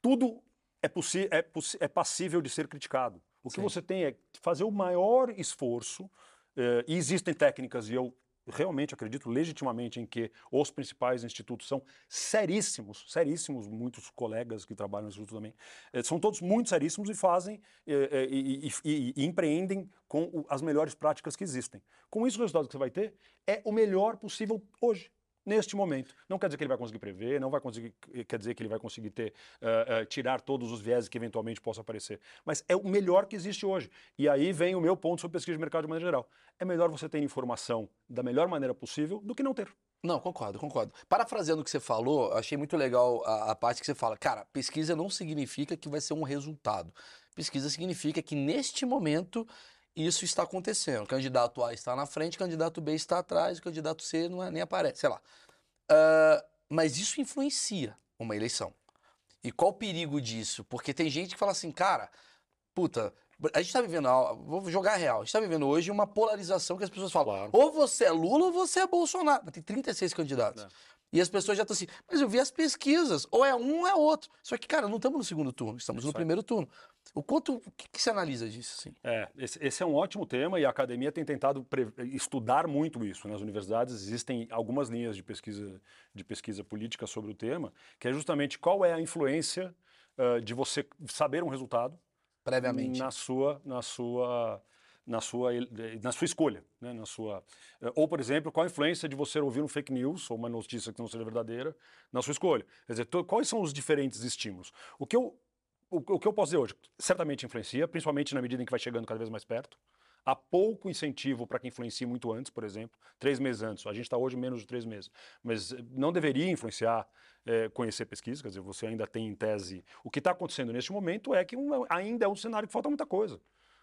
tudo é, é, é passível de ser criticado. O Sim. que você tem é fazer o maior esforço, é, e existem técnicas, e eu realmente acredito legitimamente em que os principais institutos são seríssimos, seríssimos, muitos colegas que trabalham no instituto também, eh, são todos muito seríssimos e fazem eh, eh, e, e, e, e empreendem com as melhores práticas que existem. Com isso, o resultado que você vai ter é o melhor possível hoje neste momento. Não quer dizer que ele vai conseguir prever, não vai conseguir, quer dizer que ele vai conseguir ter, uh, uh, tirar todos os viéses que eventualmente possam aparecer. Mas é o melhor que existe hoje. E aí vem o meu ponto sobre pesquisa de mercado de maneira geral. É melhor você ter informação da melhor maneira possível do que não ter. Não, concordo, concordo. Parafraseando o que você falou, achei muito legal a, a parte que você fala. Cara, pesquisa não significa que vai ser um resultado. Pesquisa significa que neste momento isso está acontecendo. O candidato A está na frente, o candidato B está atrás, o candidato C não é, nem aparece, sei lá. Uh, mas isso influencia uma eleição. E qual o perigo disso? Porque tem gente que fala assim, cara, puta, a gente está vivendo, vou jogar real, a gente está vivendo hoje uma polarização que as pessoas falam, claro. ou você é Lula ou você é Bolsonaro. Tem 36 candidatos. É. E as pessoas já estão assim, mas eu vi as pesquisas, ou é um ou é outro. Só que, cara, não estamos no segundo turno, estamos no primeiro turno. O quanto, o que, que você analisa disso? Assim? É, esse, esse, é um ótimo tema e a academia tem tentado estudar muito isso. Nas universidades existem algumas linhas de pesquisa, de pesquisa política sobre o tema, que é justamente qual é a influência uh, de você saber um resultado previamente na sua, na sua na sua, na sua escolha, né? na sua, eh, ou, por exemplo, qual a influência de você ouvir um fake news ou uma notícia que não seja verdadeira na sua escolha. Quer dizer, quais são os diferentes estímulos? O que eu, o, o que eu posso dizer hoje? Certamente influencia, principalmente na medida em que vai chegando cada vez mais perto. Há pouco incentivo para que influencie muito antes, por exemplo, três meses antes. A gente está hoje menos de três meses. Mas eh, não deveria influenciar é, conhecer pesquisa, quer dizer, você ainda tem em tese. O que está acontecendo neste momento é que um, ainda é um cenário que falta muita coisa.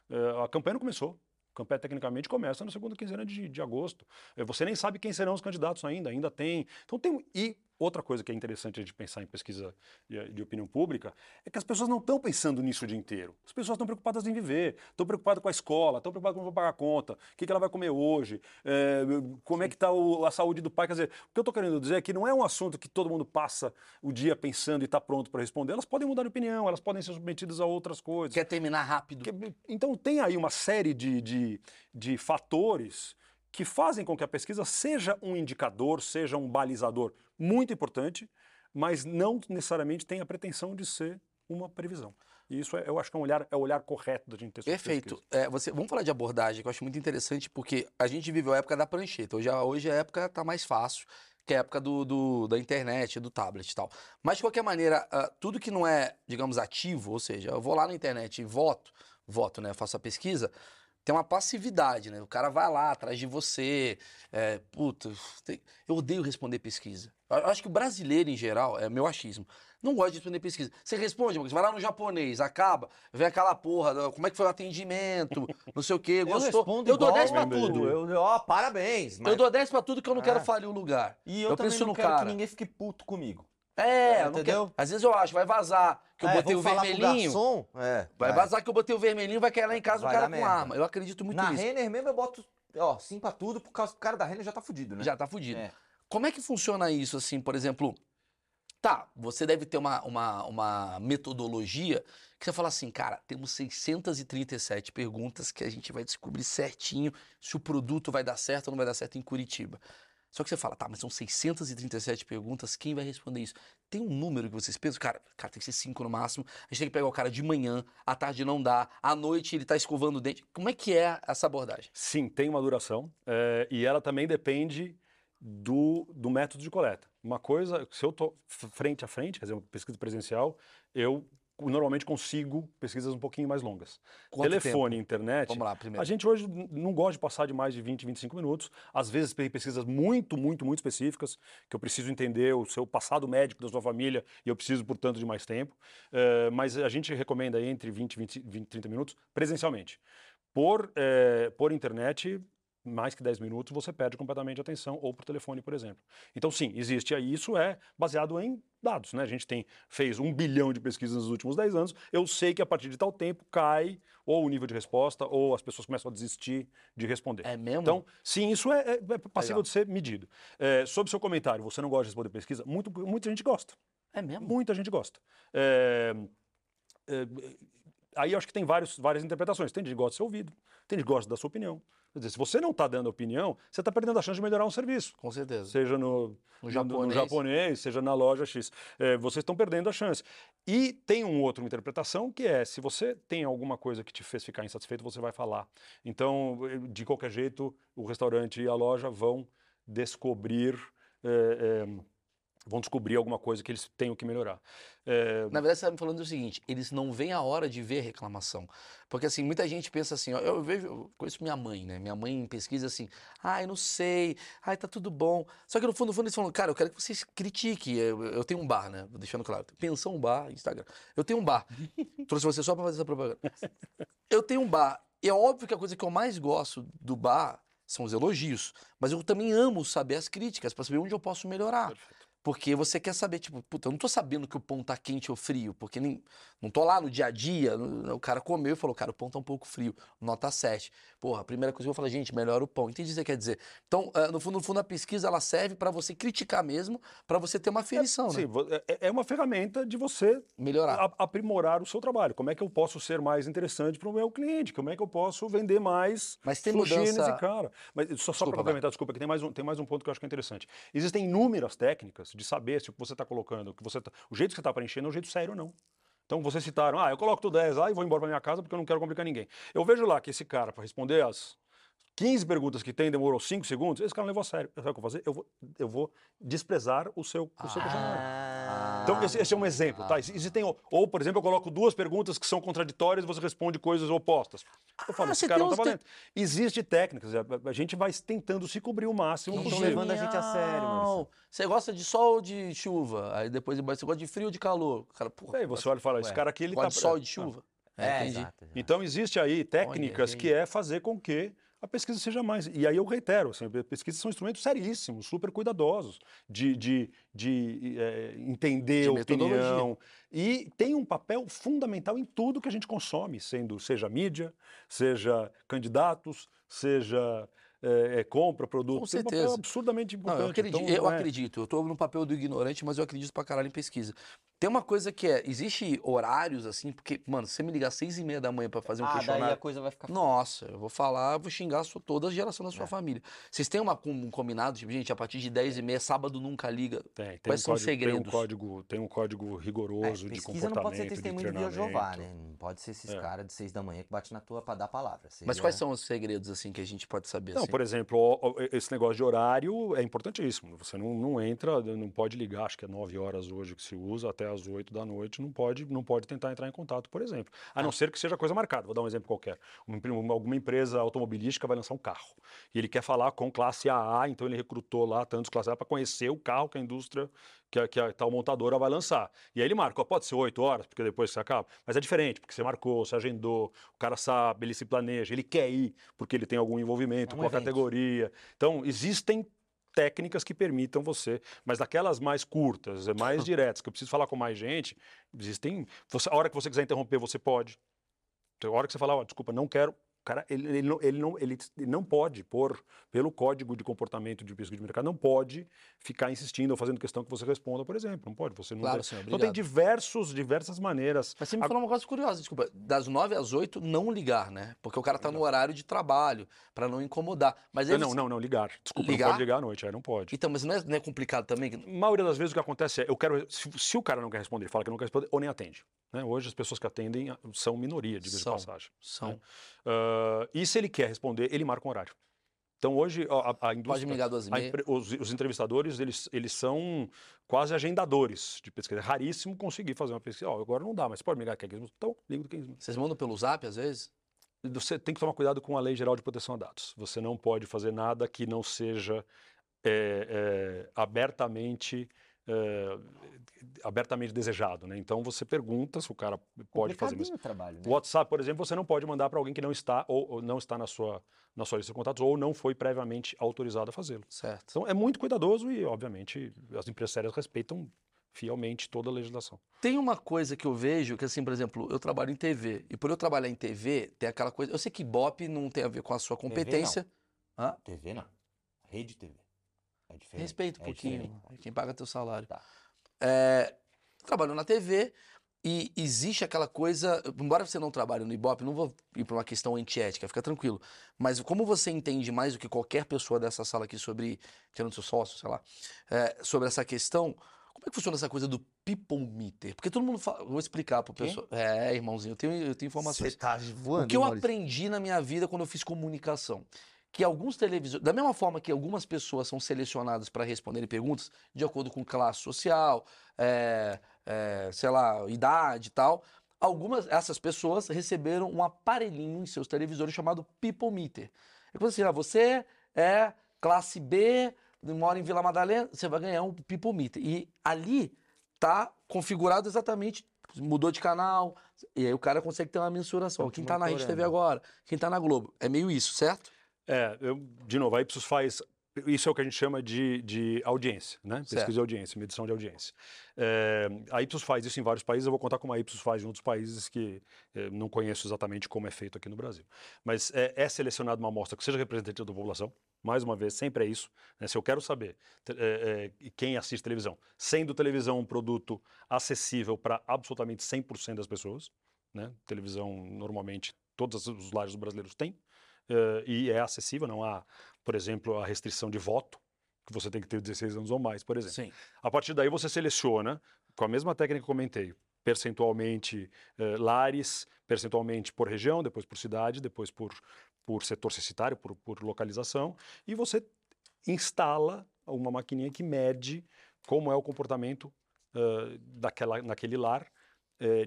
É, a campanha não começou. A campanha tecnicamente começa na segunda quinzena de, de agosto. É, você nem sabe quem serão os candidatos ainda, ainda tem. Então tem. E Outra coisa que é interessante de pensar em pesquisa de, de opinião pública é que as pessoas não estão pensando nisso o dia inteiro. As pessoas estão preocupadas em viver, estão preocupadas com a escola, estão preocupadas com como vão pagar a conta, o que, que ela vai comer hoje, é, como é que está a saúde do pai. Quer dizer, o que eu estou querendo dizer é que não é um assunto que todo mundo passa o dia pensando e está pronto para responder. Elas podem mudar de opinião, elas podem ser submetidas a outras coisas. Quer terminar rápido. Então tem aí uma série de, de, de fatores que fazem com que a pesquisa seja um indicador, seja um balizador muito importante, mas não necessariamente tem a pretensão de ser uma previsão. E isso é, eu acho que é um olhar, é o olhar correto da gente ter Perfeito. É, você, vamos falar de abordagem, que eu acho muito interessante, porque a gente viveu a época da prancheta. Hoje, hoje a época está mais fácil, que é a época do, do, da internet, do tablet e tal. Mas, de qualquer maneira, uh, tudo que não é, digamos, ativo, ou seja, eu vou lá na internet e voto, voto, né, faço a pesquisa, tem uma passividade, né? O cara vai lá atrás de você. É, puta, tem... eu odeio responder pesquisa. Eu acho que o brasileiro, em geral, é meu achismo, não gosta de responder pesquisa. Você responde, você vai lá no japonês, acaba, vem aquela porra, como é que foi o atendimento, não sei o quê, gostou. Eu, eu dou 10 pra tudo. Eu, ó, parabéns. Mas... Eu dou 10 pra tudo que eu não quero é. falir o lugar. E eu, eu também não quero cara. que ninguém fique puto comigo. É, entendeu? Quero... Às vezes eu acho, vai vazar que eu é, botei o vermelhinho. Garçom, é, vai, vai vazar que eu botei o vermelhinho, vai cair lá em casa vai o cara com arma. Eu acredito muito Na nisso. Na Renner mesmo eu boto ó, sim pra tudo, por causa que o cara da renda já tá fudido, né? Já tá fudido. É. Como é que funciona isso, assim, por exemplo? Tá, você deve ter uma, uma, uma metodologia que você fala assim, cara, temos 637 perguntas que a gente vai descobrir certinho se o produto vai dar certo ou não vai dar certo em Curitiba. Só que você fala, tá, mas são 637 perguntas, quem vai responder isso? Tem um número que vocês pensam? Cara, cara, tem que ser cinco no máximo. A gente tem que pegar o cara de manhã, à tarde não dá, à noite ele tá escovando o dente. Como é que é essa abordagem? Sim, tem uma duração é, e ela também depende do, do método de coleta. Uma coisa, se eu estou frente a frente, quer dizer, uma pesquisa presencial, eu normalmente consigo pesquisas um pouquinho mais longas. Quanto Telefone, tempo? internet. Vamos lá, primeiro. A gente hoje não gosta de passar de mais de 20, 25 minutos. Às vezes tem pesquisas muito, muito, muito específicas, que eu preciso entender o seu passado médico da sua família e eu preciso, portanto, de mais tempo. Uh, mas a gente recomenda entre 20, 20, 20 30 minutos presencialmente. Por, eh, por internet, mais que 10 minutos, você perde completamente a atenção, ou por telefone, por exemplo. Então, sim, existe aí, isso é baseado em dados, né? A gente tem, fez um bilhão de pesquisas nos últimos 10 anos, eu sei que a partir de tal tempo cai ou o nível de resposta, ou as pessoas começam a desistir de responder. É mesmo? Então, sim, isso é, é, é passível de ser medido. É, sobre seu comentário, você não gosta de responder pesquisa? Muito, muita gente gosta. É mesmo? Muita gente gosta. É, é, aí eu acho que tem vários, várias interpretações. Tem gente que gosta de ser ouvido, tem gente que gosta da sua opinião. Quer dizer, se você não está dando opinião, você está perdendo a chance de melhorar um serviço. Com certeza. Seja no, no, japonês. no japonês. seja na loja X. É, vocês estão perdendo a chance. E tem uma outra interpretação que é, se você tem alguma coisa que te fez ficar insatisfeito, você vai falar. Então, de qualquer jeito, o restaurante e a loja vão descobrir... É, é, vão descobrir alguma coisa que eles tenham que melhorar. É... Na verdade, você está me falando o seguinte: eles não veem a hora de ver reclamação. Porque assim, muita gente pensa assim, ó, eu vejo, eu conheço minha mãe, né? Minha mãe pesquisa assim, ai, não sei, ai, tá tudo bom. Só que no fundo, no fundo, eles falam, cara, eu quero que vocês critiquem. Eu, eu tenho um bar, né? Deixando claro. Pensão bar, Instagram. Eu tenho um bar. Trouxe você só para fazer essa propaganda. Eu tenho um bar. E é óbvio que a coisa que eu mais gosto do bar são os elogios. Mas eu também amo saber as críticas, para saber onde eu posso melhorar. Perfeito. Porque você quer saber, tipo, puta, eu não tô sabendo que o pão tá quente ou frio, porque nem, não tô lá no dia a dia, o cara comeu e falou, cara, o pão tá um pouco frio, nota 7. Porra, a primeira coisa que eu vou falar, gente, melhora o pão. Entendi o que você quer dizer. Então, uh, no, fundo, no fundo, a pesquisa, ela serve para você criticar mesmo, para você ter uma aferição, é, né? Sim, é, é uma ferramenta de você melhorar, aprimorar o seu trabalho. Como é que eu posso ser mais interessante para o meu cliente? Como é que eu posso vender mais Mas tem mudança... nesse cara? Mas só, só para complementar, desculpa, que tem mais, um, tem mais um ponto que eu acho que é interessante. Existem inúmeras técnicas de saber se o que você está colocando, que você tá, o jeito que você está preenchendo é um jeito sério ou não. Então vocês citaram, ah, eu coloco tudo 10 lá e vou embora para minha casa porque eu não quero complicar ninguém. Eu vejo lá que esse cara, para responder as 15 perguntas que tem, demorou 5 segundos, esse cara não levou a sério. Sabe o que eu vou fazer? Eu vou, eu vou desprezar o seu, o seu questionário. Ah, então, esse, esse, é um exemplo, tá? Existem, ou, ou, por exemplo, eu coloco duas perguntas que são contraditórias e você responde coisas opostas. Eu falo, ah, esse cara não tá valendo. Te... Existe técnicas, a gente vai tentando se cobrir o máximo Não estão levando a gente a sério, mano. Você gosta de sol ou de chuva? Aí depois você gosta de frio ou de calor? Cara, porra, aí você olha e fala, esse cara aqui ele tá... de sol e de chuva? É, é exato, exato. Então, existe aí técnicas que é fazer com que a pesquisa seja mais. E aí eu reitero, assim, pesquisas são instrumentos seríssimos, super cuidadosos, de, de, de é, entender de opinião. E tem um papel fundamental em tudo que a gente consome, sendo seja mídia, seja candidatos, seja é, é, compra produto. Com certeza. um papel absurdamente importante. Não, eu acredito, então, eu, é... acredito, eu estou no papel do ignorante, mas eu acredito pra caralho em pesquisa. Tem uma coisa que é, existe horários assim, porque, mano, se você me ligar às seis e meia da manhã para fazer um ah, questionário... daí a coisa vai ficar... Nossa, eu vou falar, vou xingar sua, toda a geração da sua é. família. Vocês têm uma, um combinado, tipo, gente, a partir de dez e meia, sábado nunca liga? Tem, tem Quais um são código, os segredos? Tem um código, tem um código rigoroso é, de comportamento, não pode ser testemunho de, de Jeová, né? Não pode ser esses é. caras de seis da manhã que bate na tua para dar palavra. Mas quais são os segredos, assim, que a gente pode saber? Não, assim? por exemplo, esse negócio de horário é importantíssimo. Você não, não entra, não pode ligar, acho que é nove horas hoje que se usa, até as oito da noite não pode, não pode tentar entrar em contato, por exemplo. A não ser que seja coisa marcada. Vou dar um exemplo qualquer. Uma, alguma empresa automobilística vai lançar um carro. E ele quer falar com classe AA, então ele recrutou lá tantos classe A para conhecer o carro que a indústria, que a, que a tal montadora vai lançar. E aí ele marca, pode ser oito horas, porque depois você acaba. Mas é diferente, porque você marcou, você agendou, o cara sabe, ele se planeja, ele quer ir, porque ele tem algum envolvimento é um com a evento. categoria. Então, existem técnicas que permitam você, mas daquelas mais curtas, mais diretas, que eu preciso falar com mais gente, existem. Você, a hora que você quiser interromper, você pode. A hora que você falar, oh, desculpa, não quero, cara, ele, ele, não, ele, não, ele não pode pôr, pelo código de comportamento de pesquisa de mercado, não pode ficar insistindo ou fazendo questão que você responda, por exemplo. Não pode. Você não claro, senhor, então tem diversos, diversas maneiras. Mas você me falou uma coisa curiosa, desculpa. Das 9 às 8, não ligar, né? Porque o cara está no horário de trabalho, para não incomodar. Mas não, não, não, ligar. Desculpa, ligar? não pode ligar à noite, aí não pode. Então, mas não é, não é complicado também? A maioria das vezes o que acontece é, eu quero. Se, se o cara não quer responder, ele fala que não quer responder, ou nem atende. Né? Hoje as pessoas que atendem são minoria, de passagem. São. Né? Uh, e se ele quer responder, ele marca um horário. Então hoje a, a indústria, Pode me ligar duas e os, os, entrevistadores eles, eles são quase agendadores de pesquisa. É raríssimo conseguir fazer uma pesquisa. Oh, agora não dá, mas pode me ligar aqui 15 minutos. Então, ligo do 15 minutos. Vocês mandam pelo zap às vezes? Você tem que tomar cuidado com a Lei Geral de Proteção a Dados. Você não pode fazer nada que não seja é, é, abertamente é, abertamente desejado, né? Então você pergunta se o cara pode fazer isso. Trabalho, né? O WhatsApp, por exemplo, você não pode mandar para alguém que não está ou, ou, não está na sua na sua lista de contatos ou não foi previamente autorizado a fazê-lo. Certo. Então é muito cuidadoso e, obviamente, as empresas sérias respeitam fielmente toda a legislação. Tem uma coisa que eu vejo que, assim, por exemplo, eu trabalho em TV e por eu trabalhar em TV tem aquela coisa. Eu sei que BOP não tem a ver com a sua competência. TV não. Hã? TV não. Rede TV. É diferente. Respeita um é pouquinho. diferente. Quem paga teu salário. Tá. É, trabalho na TV e existe aquela coisa. Embora você não trabalhe no Ibope, não vou ir para uma questão antiética, fica tranquilo. Mas como você entende mais do que qualquer pessoa dessa sala aqui sobre. tirando seu sócio, sei lá, é, sobre essa questão. Como é que funciona essa coisa do people meter? Porque todo mundo fala, vou explicar pro pessoal. É, irmãozinho, eu tenho, eu tenho informações. Você tá voando. O que eu Maurício. aprendi na minha vida quando eu fiz comunicação? Que alguns televisores, da mesma forma que algumas pessoas são selecionadas para responderem perguntas de acordo com classe social, é, é, sei lá, idade e tal, algumas essas pessoas receberam um aparelhinho em seus televisores chamado People Meter. É como assim, ah, você é classe B, mora em Vila Madalena, você vai ganhar um People Meter. E ali tá configurado exatamente, mudou de canal, e aí o cara consegue ter uma mensuração. Quem tá na Rede TV agora, quem tá na Globo. É meio isso, certo? É, eu, de novo, a Ipsos faz. Isso é o que a gente chama de, de audiência, né? Pesquisa Certo. de audiência, medição de audiência. É, a Ipsos faz isso em vários países, eu vou contar como a Ipsos faz em outros países que eh, não conheço exatamente como é feito aqui no Brasil. Mas é, é selecionada uma amostra que seja representativa da população, mais uma vez, sempre é isso. né? Se eu quero saber é, é, quem assiste televisão, sendo televisão um produto acessível para absolutamente 100% das pessoas, né? televisão normalmente todos os lares brasileiros têm, eh, e é acessível, não há, por exemplo, a restrição de voto, que você tem que ter 16 anos ou mais, por exemplo. Sim. A partir daí você seleciona, com a mesma técnica que eu comentei, percentualmente eh, lares, percentualmente por região, depois por cidade, depois por, por setor censitário, por, por localização, e você instala uma maquininha que mede como é o comportamento eh, daquela, naquele lar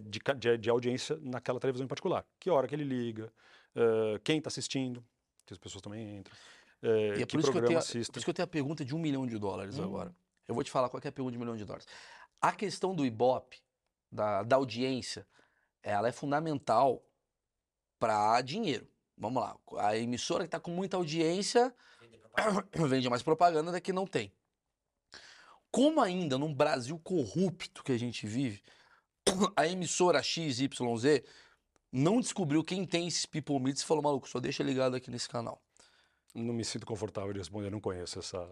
de, de, de audiência naquela televisão em particular. Que hora que ele liga, eh, quem está assistindo, que as pessoas também entram, eh, E é que por isso, que eu programa tenho, por isso que eu tenho a pergunta de um milhão de dólares Hum. agora. Eu vou te falar qual que é a pergunta de um milhão de dólares. A questão do Ibope, da, da audiência, ela é fundamental para dinheiro. Vamos lá. A emissora que está com muita audiência vende mais propaganda da que não tem. Como ainda num Brasil corrupto que a gente vive, a emissora XYZ não descobriu quem tem esses people meets e falou, maluco, só deixa ligado aqui nesse canal. Não me sinto confortável de responder, eu não conheço essa.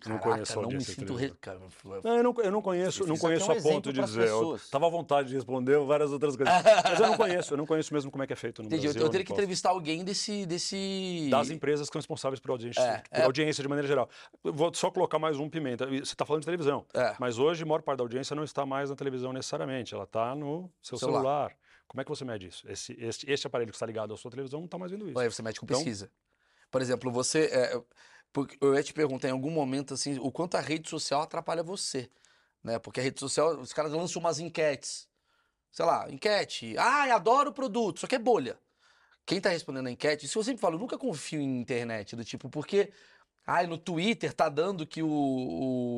Caraca, não conheço a não me sinto... Re... Cara, Não, eu não, eu não conheço, Eu não aqui conheço um a ponto de dizer. Eu pessoas. tava à vontade de responder várias outras coisas. Mas eu não conheço, eu não conheço mesmo como é que é feito no Entendi, eu, Brasil. eu não teria que posso. entrevistar alguém desse... desse... Das empresas que são responsáveis por audiência, É, por é. audiência de maneira geral. Eu vou só colocar mais um pimenta. Você está falando de televisão, É. mas hoje a maior parte da audiência não está mais na televisão necessariamente, ela está no seu Celular. celular. Como é que você mede isso? Esse, esse, esse aparelho que está ligado à sua televisão não está mais vendo isso. Aí você mete com Então- pesquisa. Por exemplo, você... é, porque eu ia te perguntar em algum momento, assim, o quanto a rede social atrapalha você, né? Porque a rede social, os caras lançam umas enquetes. Sei lá, enquete. Ah, adoro o produto, só que é bolha. Quem tá respondendo a enquete, isso eu sempre falo, eu nunca confio em internet, do tipo, porque... Ah, no Twitter tá dando que o,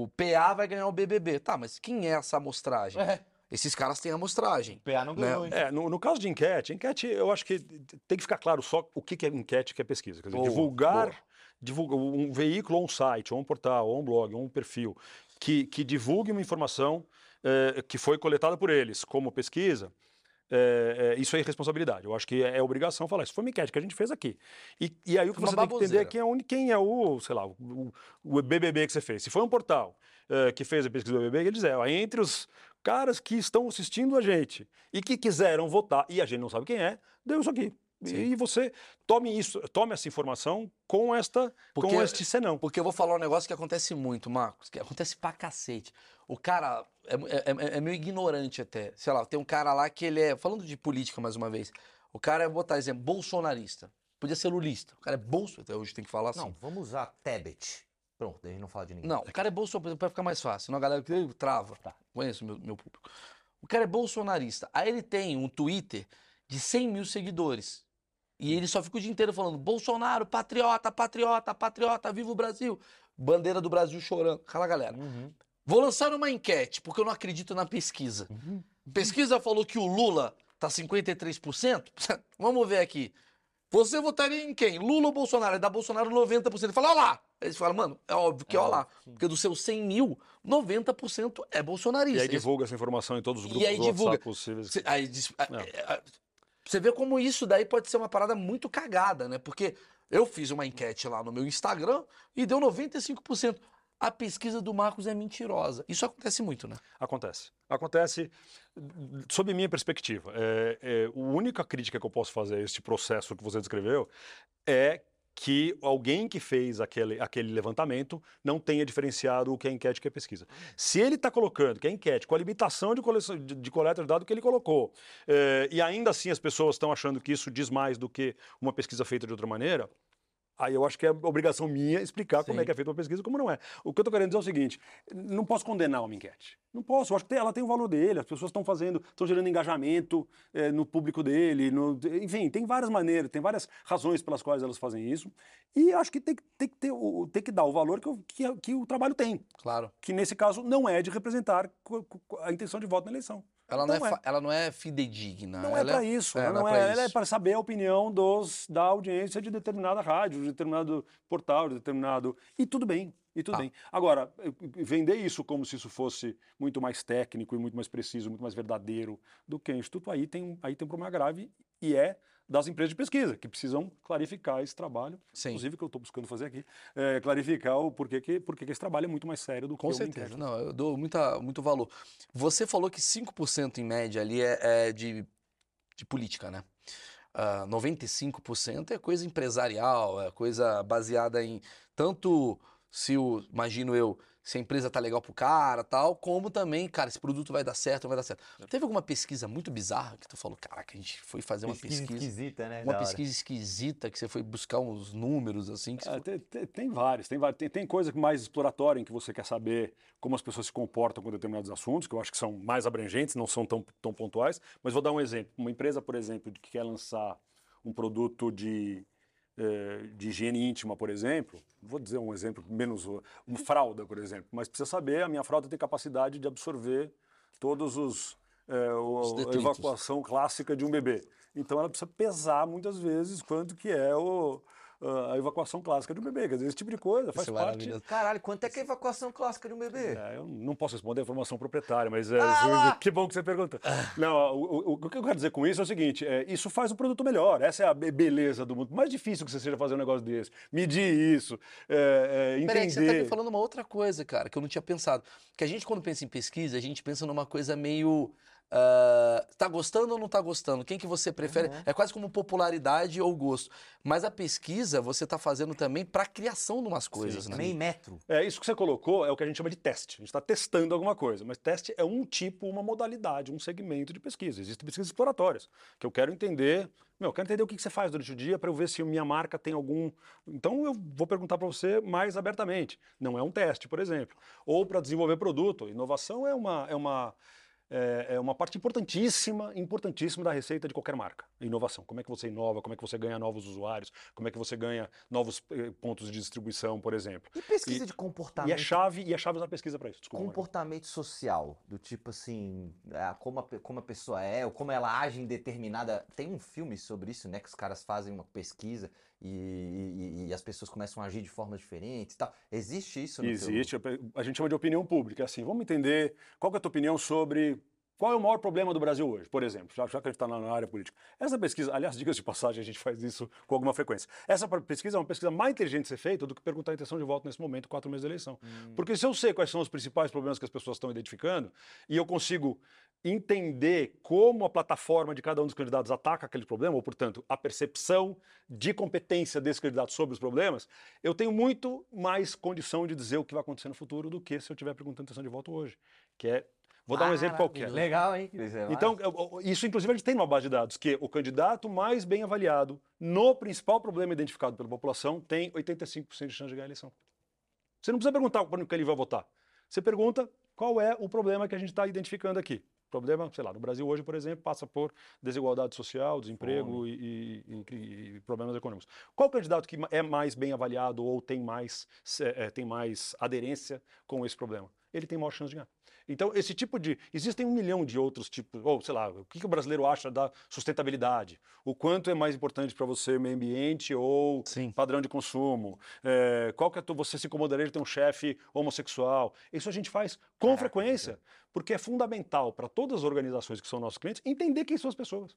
o PA vai ganhar o BBB. Tá, mas quem é essa amostragem? É, Esses caras têm amostragem. o PA não ganhou, hein? É, no, no caso de enquete, enquete eu acho que tem que ficar claro só o que, que é enquete o que é pesquisa. Quer dizer, Boa, divulgar boa. divulga- um veículo, ou um site, ou um portal, ou um blog, ou um perfil, que, que divulgue uma informação eh, que foi coletada por eles como pesquisa, é, é, isso é irresponsabilidade. Eu acho que é, é, obrigação falar. Isso foi uma enquete que a gente fez aqui. E, e aí o que uma você baboseira. tem que entender é quem é, o, quem é o, sei lá, o, o, BBB que você fez. Se foi um portal é, que fez a pesquisa do BBB, ele diz, é, entre os caras que estão assistindo a gente e que quiseram votar, e a gente não sabe quem é, deu isso aqui. Sim. E você tome isso, tome essa informação com esta, porque, com este senão. Porque eu vou falar um negócio que acontece muito, Marcos, que acontece pra cacete. O cara é, é, é, é meio ignorante até. Sei lá, tem um cara lá que ele é. Falando de política mais uma vez. O cara é, vou botar exemplo, bolsonarista. Podia ser lulista. O cara é bolso, até hoje tem que falar assim. Não, vamos usar Tebet. Pronto, daí não fala de ninguém. Não, o cara é bolsonarista para ficar mais fácil. Senão a galera que trava. Tá. Conheço o meu, meu público. O cara é bolsonarista. Aí ele tem um Twitter de 100 mil seguidores. E ele só fica o dia inteiro falando: Bolsonaro, patriota, patriota, patriota, viva o Brasil. Bandeira do Brasil chorando. Aquela galera. Uhum. Vou lançar uma enquete, porque eu não acredito na pesquisa. Uhum. Pesquisa falou que o Lula tá 53%. Vamos ver aqui. Você votaria em quem? Lula ou Bolsonaro? Aí dá Bolsonaro 90%. Ele fala, olha lá. Aí eles falam, mano, é óbvio que é, ó lá. Porque dos seus 100 mil, 90% é bolsonarista. E aí divulga essa informação em todos os grupos e aí divulga. possíveis. Aí, você vê como isso daí pode ser uma parada muito cagada, né? Porque eu fiz uma enquete lá no meu Instagram e deu 95%. A pesquisa do Marcos é mentirosa. Isso acontece muito, né? Acontece. Acontece sob minha perspectiva. É, é, a única crítica que eu posso fazer a este processo que você descreveu é que alguém que fez aquele, aquele levantamento não tenha diferenciado o que é enquete e o que é pesquisa. Se ele está colocando que é enquete com a limitação de, coleção, de, de coleta de dados que ele colocou, é, e ainda assim as pessoas estão achando que isso diz mais do que uma pesquisa feita de outra maneira, Aí eu acho que é obrigação minha explicar Sim. como é que é feita uma pesquisa e como não é. O que eu estou querendo dizer é o seguinte: não posso condenar uma enquete. Não posso. Eu acho que ela tem o valor dele, as pessoas estão fazendo, estão gerando engajamento é, no público dele. No, enfim, tem várias maneiras, tem várias razões pelas quais elas fazem isso. E acho que tem, tem, que, ter, tem que dar o valor que, que, que o trabalho tem. Claro. Que nesse caso não é de representar a intenção de voto na eleição. Ela não, é, é, ela não é fidedigna. Não é ela é para isso. É, ela, não é, é ela é para saber a opinião dos, da audiência de determinada rádio, de determinado portal, de determinado. E tudo bem. E tudo ah. bem. Agora, vender isso como se isso fosse muito mais técnico e muito mais preciso, muito mais verdadeiro do que o Instituto, aí tem, aí tem um problema grave e é das empresas de pesquisa, que precisam clarificar esse trabalho, Sim. inclusive que eu estou buscando fazer aqui, é, clarificar o porquê que, porquê que esse trabalho é muito mais sério do que Com certeza, não, eu dou muita, muito valor. Você falou que 5% em média ali é, é de, de política, né? Uh, ah, 95% é coisa empresarial, é coisa baseada em tanto se o, imagino eu, se a empresa tá legal pro cara tal, como também, cara, esse produto vai dar certo, vai dar certo. Teve alguma pesquisa muito bizarra que tu falou, caraca, a gente foi fazer uma pesquisa. pesquisa esquisita, né? Uma pesquisa esquisita que você foi buscar uns números assim. É, tem, tem, tem, vários, tem, tem, tem coisa mais exploratória em que você quer saber como as pessoas se comportam com determinados assuntos, que eu acho que são mais abrangentes, não são tão, tão pontuais. Mas vou dar um exemplo. Uma empresa, por exemplo, que quer lançar um produto de de higiene íntima, por exemplo, vou dizer um exemplo menos, uma fralda, por exemplo, mas precisa saber, a minha fralda tem capacidade de absorver todos os, é, o, a evacuação clássica de um bebê. Então ela precisa pesar muitas vezes quanto que é o, a evacuação clássica de um bebê. Quer dizer, esse tipo de coisa faz Isso é parte. Caralho, quanto é que é a evacuação clássica de um bebê? É, eu não posso responder a informação proprietária, mas é, ah, que bom que você pergunta. Não, o, o, o, que eu quero dizer com isso é o seguinte: é, isso faz o produto melhor. Essa é a beleza do mundo. Mais difícil que você seja fazer um negócio desse. Medir isso, é, é, entender. Peraí, você tá me falando uma outra coisa, cara, que eu não tinha pensado. Que a gente, quando pensa em pesquisa, a gente pensa numa coisa meio Uh, tá gostando ou não tá gostando? Quem que você prefere? Uhum. É quase como popularidade ou gosto. Mas a pesquisa você tá fazendo também para criação de umas coisas, Sim, né? Meio metro. É, isso que você colocou é o que a gente chama de teste. A gente está testando alguma coisa, mas teste é um tipo, uma modalidade, um segmento de pesquisa. Existem pesquisas exploratórias, que eu quero entender meu, eu quero entender o que você faz durante o dia para eu ver se minha marca tem algum. Então eu vou perguntar para você mais abertamente. Não é um teste, por exemplo. Ou para desenvolver produto. Inovação é uma, é uma é, é, uma parte importantíssima, importantíssima da receita de qualquer marca. Inovação. Como é que você inova, como é que você ganha novos usuários, como é que você ganha novos eh, pontos de distribuição, por exemplo. E pesquisa e, de comportamento. E a chave, e a chave da pesquisa para isso. Desculpa, comportamento social, do tipo assim, como, a, como a pessoa é, ou como ela age em determinada. Tem um filme sobre isso, né? Que os caras fazem uma pesquisa e, e, e, as pessoas começam a agir de formas diferentes e tal. Existe isso no Existe. Teu... A gente chama de opinião pública. Assim, vamos entender qual é a tua opinião sobre Qual é o maior problema do Brasil hoje, por exemplo, já, já que a gente está na área política? Essa pesquisa, aliás, dicas de passagem, a gente faz isso com alguma frequência. Essa pesquisa é uma pesquisa mais inteligente de ser feita do que perguntar a intenção de voto nesse momento, quatro meses da eleição. Hum. Porque se eu sei quais são os principais problemas que as pessoas estão identificando e eu consigo entender como a plataforma de cada um dos candidatos ataca aquele problema, ou, portanto, a percepção de competência desse candidato sobre os problemas, eu tenho muito mais condição de dizer o que vai acontecer no futuro do que se eu estiver perguntando a intenção de voto hoje, que é Vou dar um exemplo qualquer. Legal, hein? É Então, isso inclusive a gente tem uma base de dados, que o candidato mais bem avaliado no principal problema identificado pela população tem 85% de chance de ganhar a eleição. Você não precisa perguntar para que ele vai votar. Você pergunta qual é o problema que a gente está identificando aqui. Problema, sei lá, no Brasil hoje, por exemplo, passa por desigualdade social, desemprego e, e- e- problemas econômicos. Qual candidato que é mais bem avaliado ou tem mais, eh, tem mais aderência com esse problema? Ele tem maior chance de ganhar. Então, esse tipo de. Existem um milhão de outros tipos. Ou, sei lá, o que, que o brasileiro acha da sustentabilidade? O quanto é mais importante para você o meio ambiente ou Sim. padrão de consumo? É, qual que é a tua, você se incomodaria de ter um chefe homossexual? Isso a gente faz com Caraca, frequência, porque é fundamental para todas as organizações que são nossos clientes entender quem são as pessoas.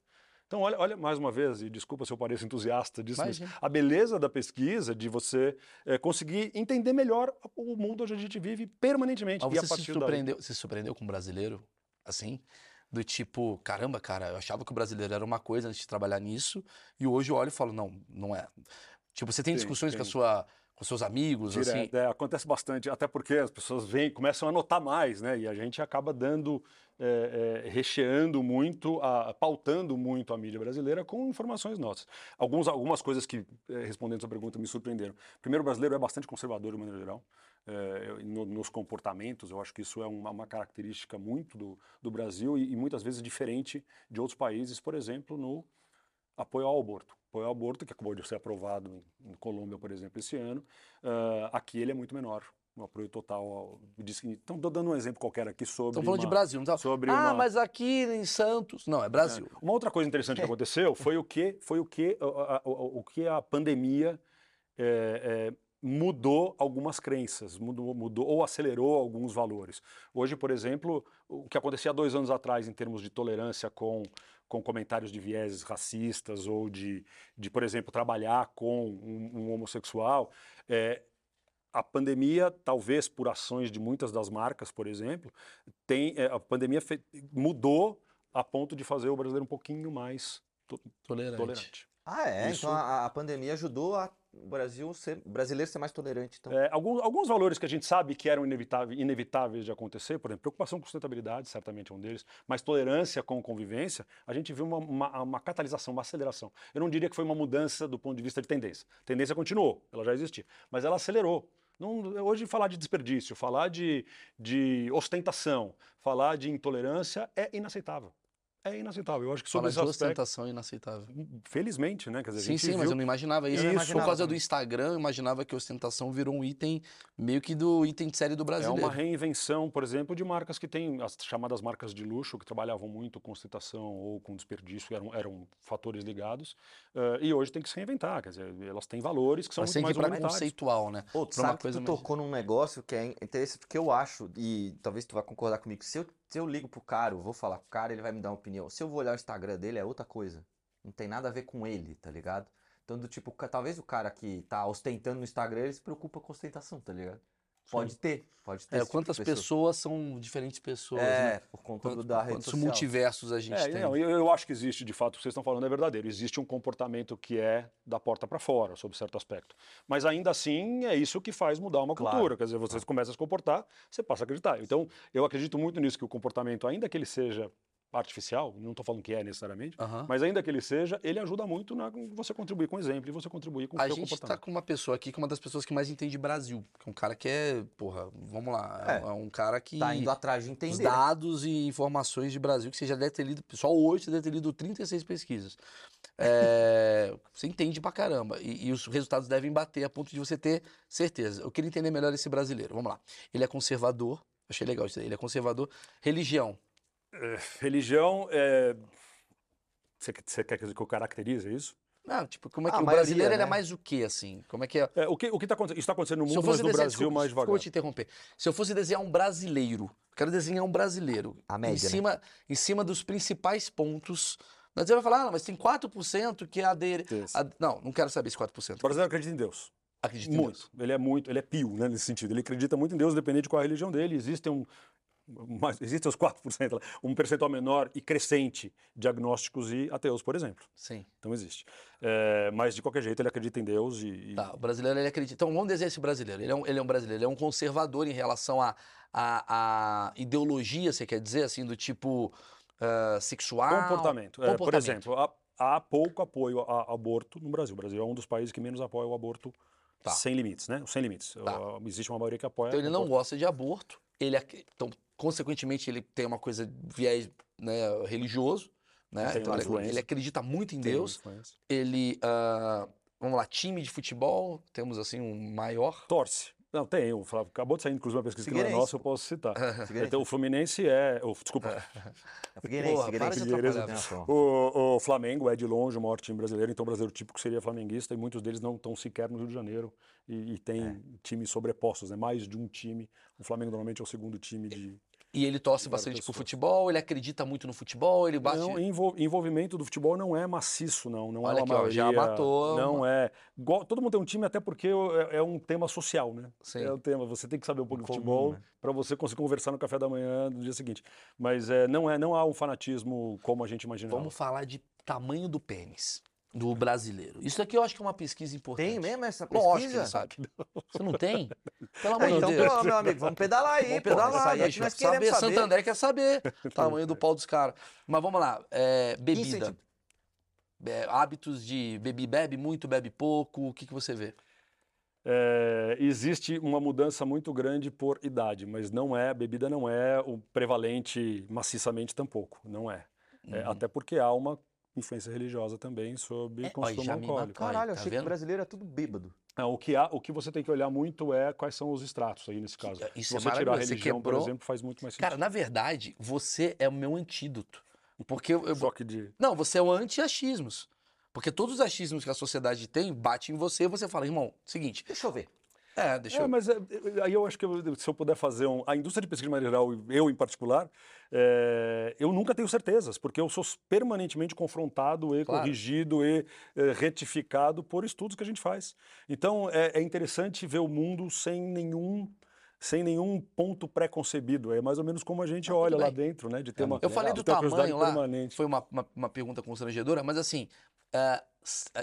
Então, olha, olha mais uma vez, e desculpa se eu pareço entusiasta disso, mas a beleza da pesquisa de você eh, conseguir entender melhor o mundo onde a gente vive permanentemente. Mas você se daí- surpreendeu, se surpreendeu com um brasileiro, assim? Do tipo, caramba, cara, eu achava que o brasileiro era uma coisa antes de trabalhar nisso, e hoje eu olho e falo, não, não é. Tipo, você tem Sim, discussões com a sua, com seus amigos, assim? Direto, é, acontece bastante, até porque as pessoas vêm, começam a notar mais, né? E a gente acaba dando, é, é, recheando muito, a- pautando muito a mídia brasileira com informações nossas. Alguns, algumas coisas que, é, respondendo a sua pergunta, me surpreenderam. Primeiro, o brasileiro é bastante conservador de maneira geral. é, no- nos comportamentos, eu acho que isso é uma, uma característica muito do, do Brasil e, e muitas vezes diferente de outros países, por exemplo, no apoio ao aborto. Apoio ao aborto, que acabou de ser aprovado em, em Colômbia, por exemplo, esse ano, ah, aqui ele é muito menor. O apoio total. Ao, então, estou dando um exemplo qualquer aqui sobre. Estamos falando de uma- Brasil, não tá? sobre ah, uma- mas aqui em Santos. Não, é Brasil. Uma outra coisa interessante que aconteceu foi o que, foi o que, a, a- o, que a pandemia é, é, mudou algumas crenças, mudou, mudou ou acelerou alguns valores. Hoje, por exemplo, o que acontecia dois anos atrás em termos de tolerância com, com comentários de vieses racistas ou de, de por exemplo, trabalhar com um, um homossexual, é, a pandemia, talvez por ações de muitas das marcas, por exemplo, tem, é, a pandemia mudou a ponto de fazer o brasileiro um pouquinho mais to- Tolerante. tolerante. Ah, é? Isso- Então a, a pandemia ajudou a- o Brasil ser, brasileiro ser mais tolerante. Então. É, alguns, alguns valores que a gente sabe que eram inevitáveis, inevitáveis de acontecer, por exemplo, preocupação com sustentabilidade, certamente é um deles, mas tolerância com convivência, a gente viu uma, uma, uma catalisação, uma aceleração. Eu não diria que foi uma mudança do ponto de vista de tendência. A tendência continuou, ela já existia, mas ela acelerou. Não, hoje, falar de desperdício, falar de, de ostentação, falar de intolerância é inaceitável. É inaceitável. Eu acho que sobre Falar esse de aspecto, ostentação é inaceitável. felizmente, né? Quer dizer, a Sim, gente sim, mas viu- eu não imaginava isso. Eu não Por causa do. Instagram, eu imaginava que ostentação virou um item meio que do item de série do É brasileiro. uma reinvenção, por exemplo, de marcas que têm as chamadas marcas de luxo, que trabalhavam muito com ostentação ou com desperdício, eram, eram fatores ligados, eh, e hoje tem que se reinventar, quer dizer, elas têm valores que são Mas muito tem que ir mais humanitários. conceitual, né? Pô, pra uma sabe coisa tu mais- tocou num negócio que é interessante, porque eu acho, e talvez tu vá concordar comigo, se eu, se eu ligo pro cara, eu vou falar com o cara, ele vai me dar uma opinião. Se eu vou olhar o Instagram dele, é outra coisa. Não tem nada a ver com ele, tá ligado? Então, do tipo, talvez o cara que tá ostentando no Instagram, ele se preocupa com ostentação, tá ligado? Pode ter, pode ter É, tipo quantas pessoa. pessoas são diferentes pessoas, É, né? por conta do, Quantos, da rede quantos social. multiversos a gente É, tem. não, eu, eu acho que existe, de fato, o que vocês estão falando é verdadeiro. Existe um comportamento que é da porta para fora, sob certo aspecto. Mas ainda assim, é isso que faz mudar uma Claro. cultura. Quer dizer, você começa a se comportar, você passa a acreditar. Então, eu acredito muito nisso, que o comportamento, ainda que ele seja artificial, não estou falando que é necessariamente, Aham. mas ainda que ele seja, ele ajuda muito na você contribuir com exemplo e você contribuir com o A seu gente tá comportamento. com uma pessoa aqui que é uma das pessoas que mais entende Brasil. Que é um cara que é, porra, vamos lá, é, É. é um cara que. Tá indo atrás de entender. dados e informações de Brasil, que você já deve ter lido, só hoje você deve ter lido 36 pesquisas. É, você entende pra caramba. E, e os resultados devem bater a ponto de você ter certeza. Eu queria entender melhor esse brasileiro. Vamos lá. Ele é conservador. Achei legal isso aí. Ele é conservador. Religião. Religião, é... você, você quer que eu caracterize isso? Ah, tipo, como é que A o maioria, brasileiro ele é né? mais o quê, assim? Como é que é? É, o que o está acontecendo? Isso está acontecendo no mundo, mas no desenhar, Brasil desculpa, mais desculpa devagar. eu te interromper. Se eu fosse desenhar um brasileiro, quero desenhar um brasileiro. A média, em né? cima, em cima dos principais pontos. Mas você vai falar, ah, mas tem 4% que é a dele. Não, não quero saber esse 4%. O brasileiro acredita em Deus. Acredito em Muito. Deus. Ele é muito, ele é pio, né, nesse sentido. Ele acredita muito em Deus, independente de qual é a religião dele. Existem um mas existem os 4%, lá, um percentual menor e crescente de agnósticos e ateus, por exemplo. Sim. Então existe. É, mas de qualquer jeito ele acredita em Deus e, e- Tá, o brasileiro ele acredita. Então vamos desenhar esse brasileiro. Ele é um, ele é um brasileiro, ele é um conservador em relação à a, a, ideologia, você quer dizer, assim, do tipo ah, sexual. comportamento. É, por exemplo, há, há pouco apoio a, a aborto no Brasil. O Brasil é um dos países que menos apoia o aborto Tá. sem limites, né? Sem limites. Tá. Existe uma maioria que apoia. Então ele não aborto. gosta de aborto. Ele, então, consequentemente, ele tem uma coisa viés né, religioso. Né? Então, ele, ele acredita muito em Deus. Ele, ah, vamos lá, time de futebol, temos assim um maior. Torce. Não, tem. O Flávio acabou de sair, inclusive, uma pesquisa que não é nossa, eu posso citar. Então, o Fluminense é. o- desculpa. Figueirense, Porra, Figueirense. O, o Flamengo é de longe o maior time brasileiro, então o brasileiro típico seria flamenguista e muitos deles não estão sequer no Rio de Janeiro e, e tem É. times sobrepostos, né? mais de um time. O Flamengo normalmente é o segundo time de. E ele torce bastante pro futebol, ele acredita muito no futebol, ele bate. Não, envol- envolvimento do futebol não é maciço, não. Não Olha é uma aqui, ó, já maioria, matou Não uma- é. Todo mundo tem um time, até porque é, é um tema social, né? Sim. É um tema. Você tem que saber um pouco de Comum, futebol né? para você conseguir conversar no café da manhã no dia seguinte. Mas é, não, é, não há um fanatismo como a gente imagina. Vamos falar de tamanho do pênis do brasileiro. Isso aqui eu acho que é uma pesquisa importante. Tem mesmo essa Lógico que pesquisa? sabe. Você não tem? Pelo É, amor de então, Deus. pô, meu amigo, vamos pedalar aí, Vamos pedalar, aí é bicho. nós saber, queremos saber. Santo André quer saber o tamanho do pau dos caras. Mas vamos lá, é, bebida. É, hábitos de bebe, bebe muito, bebe pouco, o que, que você vê? É, existe uma mudança muito grande por idade, mas não é, bebida não é o prevalente maciçamente tampouco, não é. É, Uhum. até porque há uma influência religiosa também sobre É, consumo já me alcoólico. Caralho, tá achei que vendo? o brasileiro é tudo bêbado. Não, o, que há, o que você tem que olhar muito é quais são os extratos aí nesse caso. isso Se é você tirar a religião, quebrou- por exemplo, faz muito mais sentido. Cara, na verdade, você é o meu antídoto. Porque eu, eu- Só que de... Não, você é o anti-achismos. Porque todos os achismos que a sociedade tem batem em você e você fala, irmão, seguinte, Deixa eu ver. É, deixa É, eu. mas é, é, aí eu acho que eu- se eu puder fazer um. A indústria de pesquisa de maneira geral, eu em particular, é, eu nunca tenho certezas, porque eu sou permanentemente confrontado e Claro. corrigido e retificado por estudos que a gente faz. Então é, interessante ver o mundo sem nenhum. Sem nenhum ponto pré-concebido. É mais ou menos como a gente Ah, olha lá dentro, né? De ter uma, Eu falei do tamanho lá, permanente. foi uma, uma, uma pergunta constrangedora, mas assim, ah,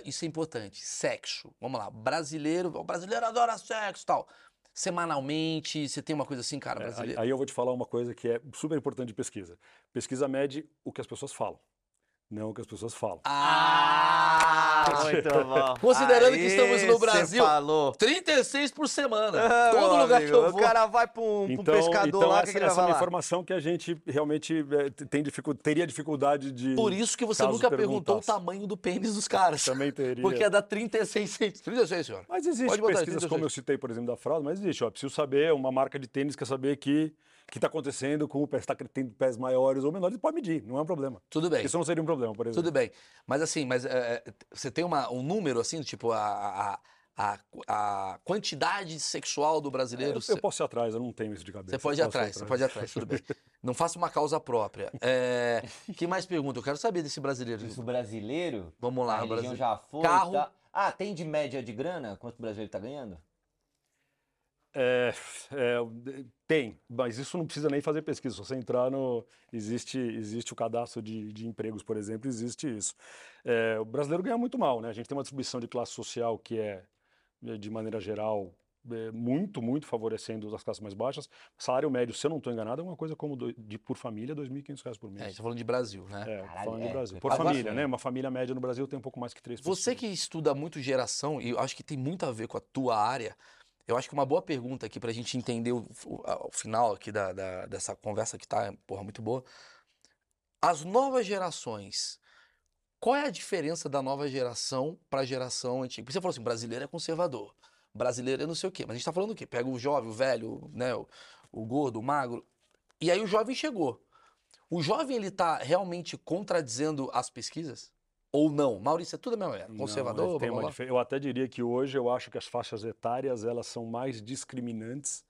isso é importante. Sexo, vamos lá, brasileiro, o brasileiro adora sexo e tal. Semanalmente, você tem uma coisa assim, cara, É, aí, brasileiro. aí eu vou te falar uma coisa que é super importante de pesquisa. Pesquisa mede o que as pessoas falam, não o que as pessoas falam. Ah! muito bom. Considerando que estamos no Aí Brasil, falou. 36 por semana. Ah, Todo lugar amigo, que eu vou. O cara vai pra um, pra um Então, pescador então lá, essa, que, que ele vai essa é uma informação que a gente realmente é, tem dificu teria dificuldade de. Por isso que você nunca perguntou o tamanho do pênis dos caras. Também teria. Porque é da 36 centímetros. 36, senhor. Mas existe Pode botar, pesquisas, 36. como eu citei, por exemplo, da fraude, mas existe. Ó, preciso saber, uma marca de tênis quer saber que que está acontecendo com o pé, está tendo pés maiores ou menores, pode medir, não é um problema. Tudo bem. Isso não seria um problema, por exemplo. Tudo bem. Mas assim, mas é, é, você tem uma, um número assim, tipo, a, a, a, a quantidade sexual do brasileiro. Eu, Você eu posso ir atrás, eu não tenho isso de cabeça. você pode ir eu atrás, você pode ir atrás, tudo bem. Não faça uma causa própria. É, que mais pergunta? Eu quero saber desse brasileiro. Isso brasileiro, Vamos a lá, religião Brasil. já foi. Carro. tá? Ah, tem de média de grana? Quanto o brasileiro tá ganhando? É, é, tem, mas isso não precisa nem fazer pesquisa. Se você entrar no. Existe, existe o cadastro de, de empregos, por exemplo, existe isso. É, o brasileiro ganha muito mal, né? A gente tem uma distribuição de classe social que é, é, de maneira geral, é, muito, muito favorecendo as classes mais baixas. Salário médio, se eu não estou enganado, é uma coisa como do- de, por família, 2.500 reais por É, a mês. gente tá falando de Brasil, né? É, Caralho, falando é, de Brasil. Por família, assim. né? Uma família média no Brasil tem um pouco mais que três pessoas. Você que estuda muito geração, e eu acho que tem muito a ver com a tua área, eu acho que uma boa pergunta aqui pra gente entender o, o- a- o final aqui da, da- dessa conversa que tá, porra, muito boa. As novas gerações, qual é a diferença da nova geração pra geração antiga? Porque você falou assim, brasileiro é conservador, brasileiro é não sei o quê, mas a gente tá falando o quê? Pega o jovem, o velho, né, o, o gordo, o magro, e aí o jovem chegou. O jovem, ele tá realmente contradizendo as pesquisas? Ou não? Maurício, é tudo a mesma era. Não, Conservador, mas tem blá, blá, blá. Eu até diria que hoje eu acho que as faixas etárias elas são mais discriminantes,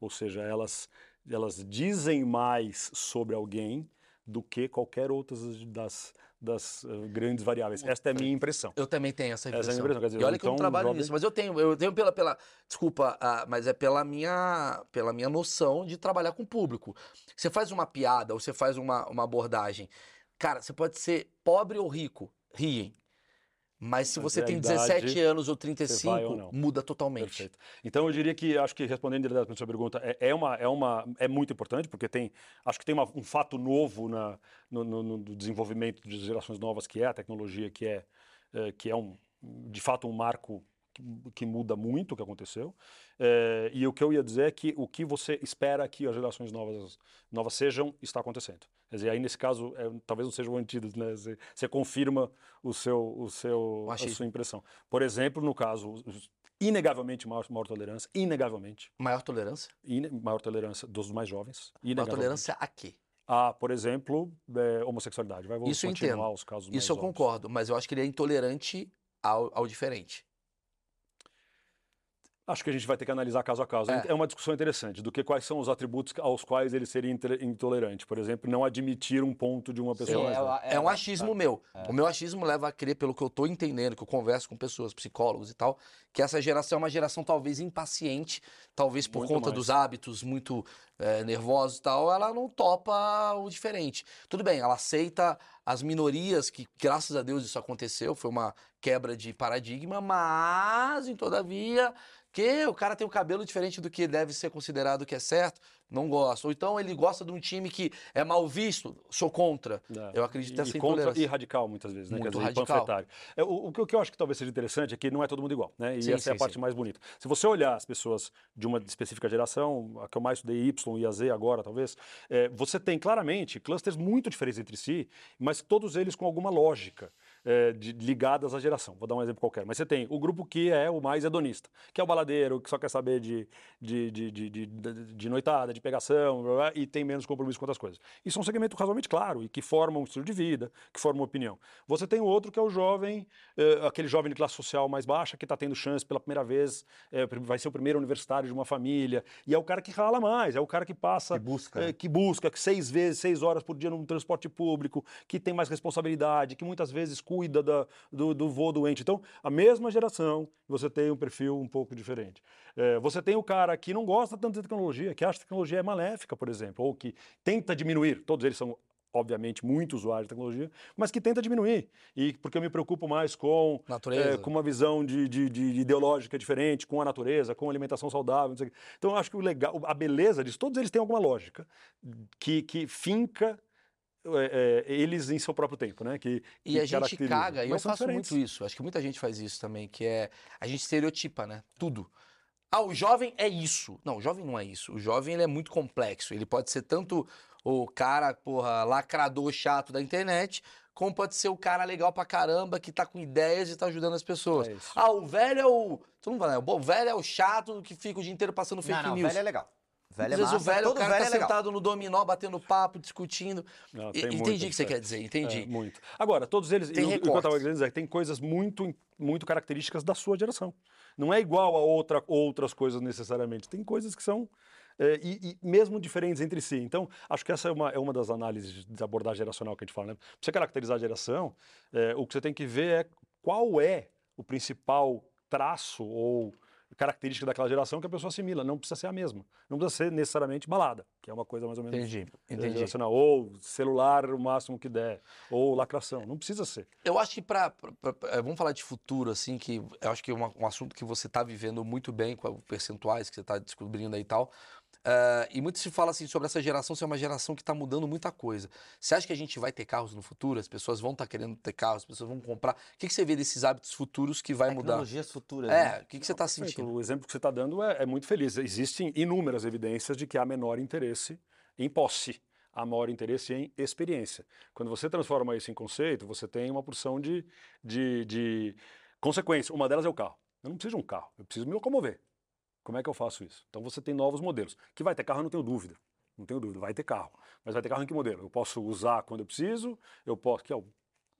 ou seja, elas, elas dizem mais sobre alguém do que qualquer outra das, das eh, grandes variáveis. Esta é a minha impressão. Eu também tenho essa Essa é a impressão. minha impressão, quer dizer, e olha que eu não então, trabalho jovem- nisso, mas eu tenho, eu tenho pela, pela desculpa, ah, mas é pela minha, pela minha noção de trabalhar com o público. Você faz uma piada ou você faz uma, uma abordagem, cara, você pode ser pobre ou rico, riem. Mas se você é tem idade, 17 anos ou vai 35, ou muda totalmente. Perfeito. Então eu diria que acho que respondendo diretamente a sua pergunta é, é uma é uma é muito importante porque tem acho que tem uma- um fato novo na no, no- no desenvolvimento de gerações novas que é a tecnologia que é eh, que é um de fato um marco que, que muda muito o que aconteceu Eh, e o que eu ia dizer é que o que você espera que as gerações novas novas sejam está acontecendo quer dizer aí nesse caso é, talvez não seja o antídoto né você, você confirma o seu o seu a sua impressão por exemplo no caso inegavelmente maior, maior tolerância, inegavelmente, Maior tolerância? ine- maior tolerância dos mais jovens, Maior tolerância a quê? a, por exemplo, é, homossexualidade. Vai, Isso eu continuar entendo. os casos Isso eu óbvios. concordo, mas eu acho que ele é intolerante ao, ao diferente. Acho que a gente vai ter que analisar caso a caso. É. É, uma discussão interessante do que quais são os atributos aos quais ele seria intolerante. Por exemplo, não admitir um ponto de uma pessoa. Sim, mais é velha. É um achismo meu. O meu achismo leva a crer, pelo que eu tô entendendo, que eu converso com pessoas, psicólogos e tal, que essa geração é uma geração talvez impaciente, talvez por Muito conta mais. dos hábitos muito eh, nervosos e tal, ela não topa o diferente. Tudo bem, ela aceita as minorias, que graças a Deus isso aconteceu, foi uma quebra de paradigma, mas, em todavia, que o cara tem um cabelo diferente do que deve ser considerado que é certo, não gosta. Ou então ele gosta de um time que é mal visto, sou contra. É. Eu acredito nessa e contra e radical muitas vezes, né? Muito dizer, radical. É, o, o que- o que eu acho que talvez seja interessante é que não é todo mundo igual, né? E Sim, essa é sim, a parte sim. mais bonita. Se você olhar as pessoas de uma específica geração, a que eu mais estudei Y e a Z agora, talvez, é, você tem claramente clusters muito diferentes entre si, mas todos eles com alguma lógica. É, de- ligadas à geração. Vou dar um exemplo qualquer. Mas você tem o grupo que é o mais hedonista, que é o baladeiro, que só quer saber de, de, de, de, de- noitada, de pegação, blá, blá, e tem menos compromisso com outras coisas. Isso é um segmento razoavelmente claro e que forma um estilo de vida, que forma uma opinião. Você tem o outro que é o jovem, eh, aquele jovem de classe social mais baixa que está tendo chance pela primeira vez, eh, vai ser o primeiro universitário de uma família, e é o cara que rala mais, é o cara que passa Que busca, eh, né? que busca que seis vezes, seis horas por dia no transporte público, que tem mais responsabilidade, que muitas vezes cuida da- do, do vô doente. Então, a mesma geração, você tem um perfil um pouco diferente. Eh, você tem o cara que não gosta tanto de tecnologia, que acha que a tecnologia é maléfica, por exemplo, ou que tenta diminuir. Todos eles são obviamente muito usuários de tecnologia, mas que tenta diminuir. E porque eu me preocupo mais com eh, com uma visão de, de- de ideológica diferente, com a natureza, com alimentação saudável. Então, eu acho que o legal, a beleza disso, todos eles têm alguma lógica que, que finca eh, eh, eles em seu próprio tempo, né? Que, E que a gente caga, e eu faço diferentes. muito isso. Acho que muita gente faz isso também, que é a gente estereotipa, né? Tudo. Ah, o jovem é isso. Não, o jovem não é isso. O jovem ele é muito complexo. Ele pode ser tanto o cara, porra, lacrador chato da internet, como pode ser o cara legal pra caramba que tá com ideias e tá ajudando as pessoas. É ah, o velho é o. Tu não vai, né? O velho é o chato que fica o dia inteiro passando fake não, não, news. velho é legal. Velho é massa, o velho, o todo cara velho tá é legal. sentado no dominó, batendo papo, discutindo. Não, E- tem entendi o que você quer diferença. dizer, entendi. É, muito. Agora, todos eles, Tem e o- o que eu dizer, é que tem coisas muito, muito características da sua geração. Não é igual a outra, outras coisas necessariamente. Tem coisas que são é, e, e mesmo diferentes entre si. Então, acho que essa é uma, é uma das análises de abordagem geracional que a gente fala. Né? Para você caracterizar a geração, é, o que você tem que ver é qual é o principal traço ou característica daquela geração que a pessoa assimila. Não precisa ser a mesma. Não precisa ser necessariamente balada, que é uma coisa mais ou menos Entendi, é, entendi. geracional. Ou celular o máximo que der. Ou lacração. Não precisa ser. Eu acho que para vamos falar de futuro assim, que eu acho que é um assunto que você está vivendo muito bem com os percentuais que você está descobrindo aí e tal. Eh, e muito se fala assim sobre essa geração ser uma geração que está mudando muita coisa. Você acha que a gente vai ter carros no futuro? As pessoas vão estar querendo ter carros, as pessoas vão comprar. O que, que você vê desses hábitos futuros que vai mudar? Tecnologias futuras. né? É, o que, que você está sentindo? O exemplo que você está dando é, é muito feliz. Existem inúmeras evidências de que há menor interesse em posse, há maior interesse em experiência. Quando você transforma isso em conceito, você tem uma porção de, de, de consequência. Uma delas é o carro. Eu não preciso de um carro, eu preciso me locomover. Como é que eu faço isso? Então você tem novos modelos. Que vai ter carro, eu não tenho dúvida. Não tenho dúvida, vai ter carro. Mas vai ter carro em que modelo? Eu posso usar quando eu preciso, eu posso. Que é o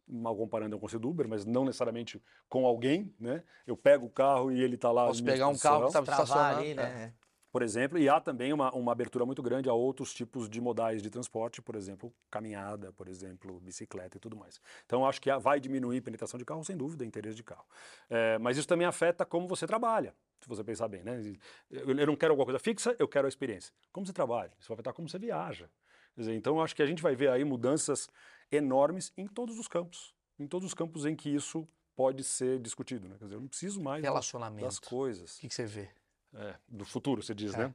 mal comparando é um conceito do Uber, mas não necessariamente com alguém, né? Eu pego o carro e ele está lá. Posso pegar um carro que estava Travar estacionado. ali, é. né? Por exemplo, e há também uma, uma abertura muito grande a outros tipos de modais de transporte, por exemplo, caminhada, por exemplo, bicicleta e tudo mais. Então, acho que vai diminuir a penetração de carro, sem dúvida, interesse de carro. É, mas isso também afeta como você trabalha, se você pensar bem, né? Eu, não quero alguma coisa fixa, eu quero a experiência. Como você trabalha? Isso vai afetar como você viaja. Dizer, então, acho que a gente vai ver aí mudanças enormes em todos os campos, em todos os campos em que isso pode ser discutido, né? Quer dizer, eu não preciso mais das- Relacionamento. das coisas. O que, que você vê? É, do futuro, você diz, É. né?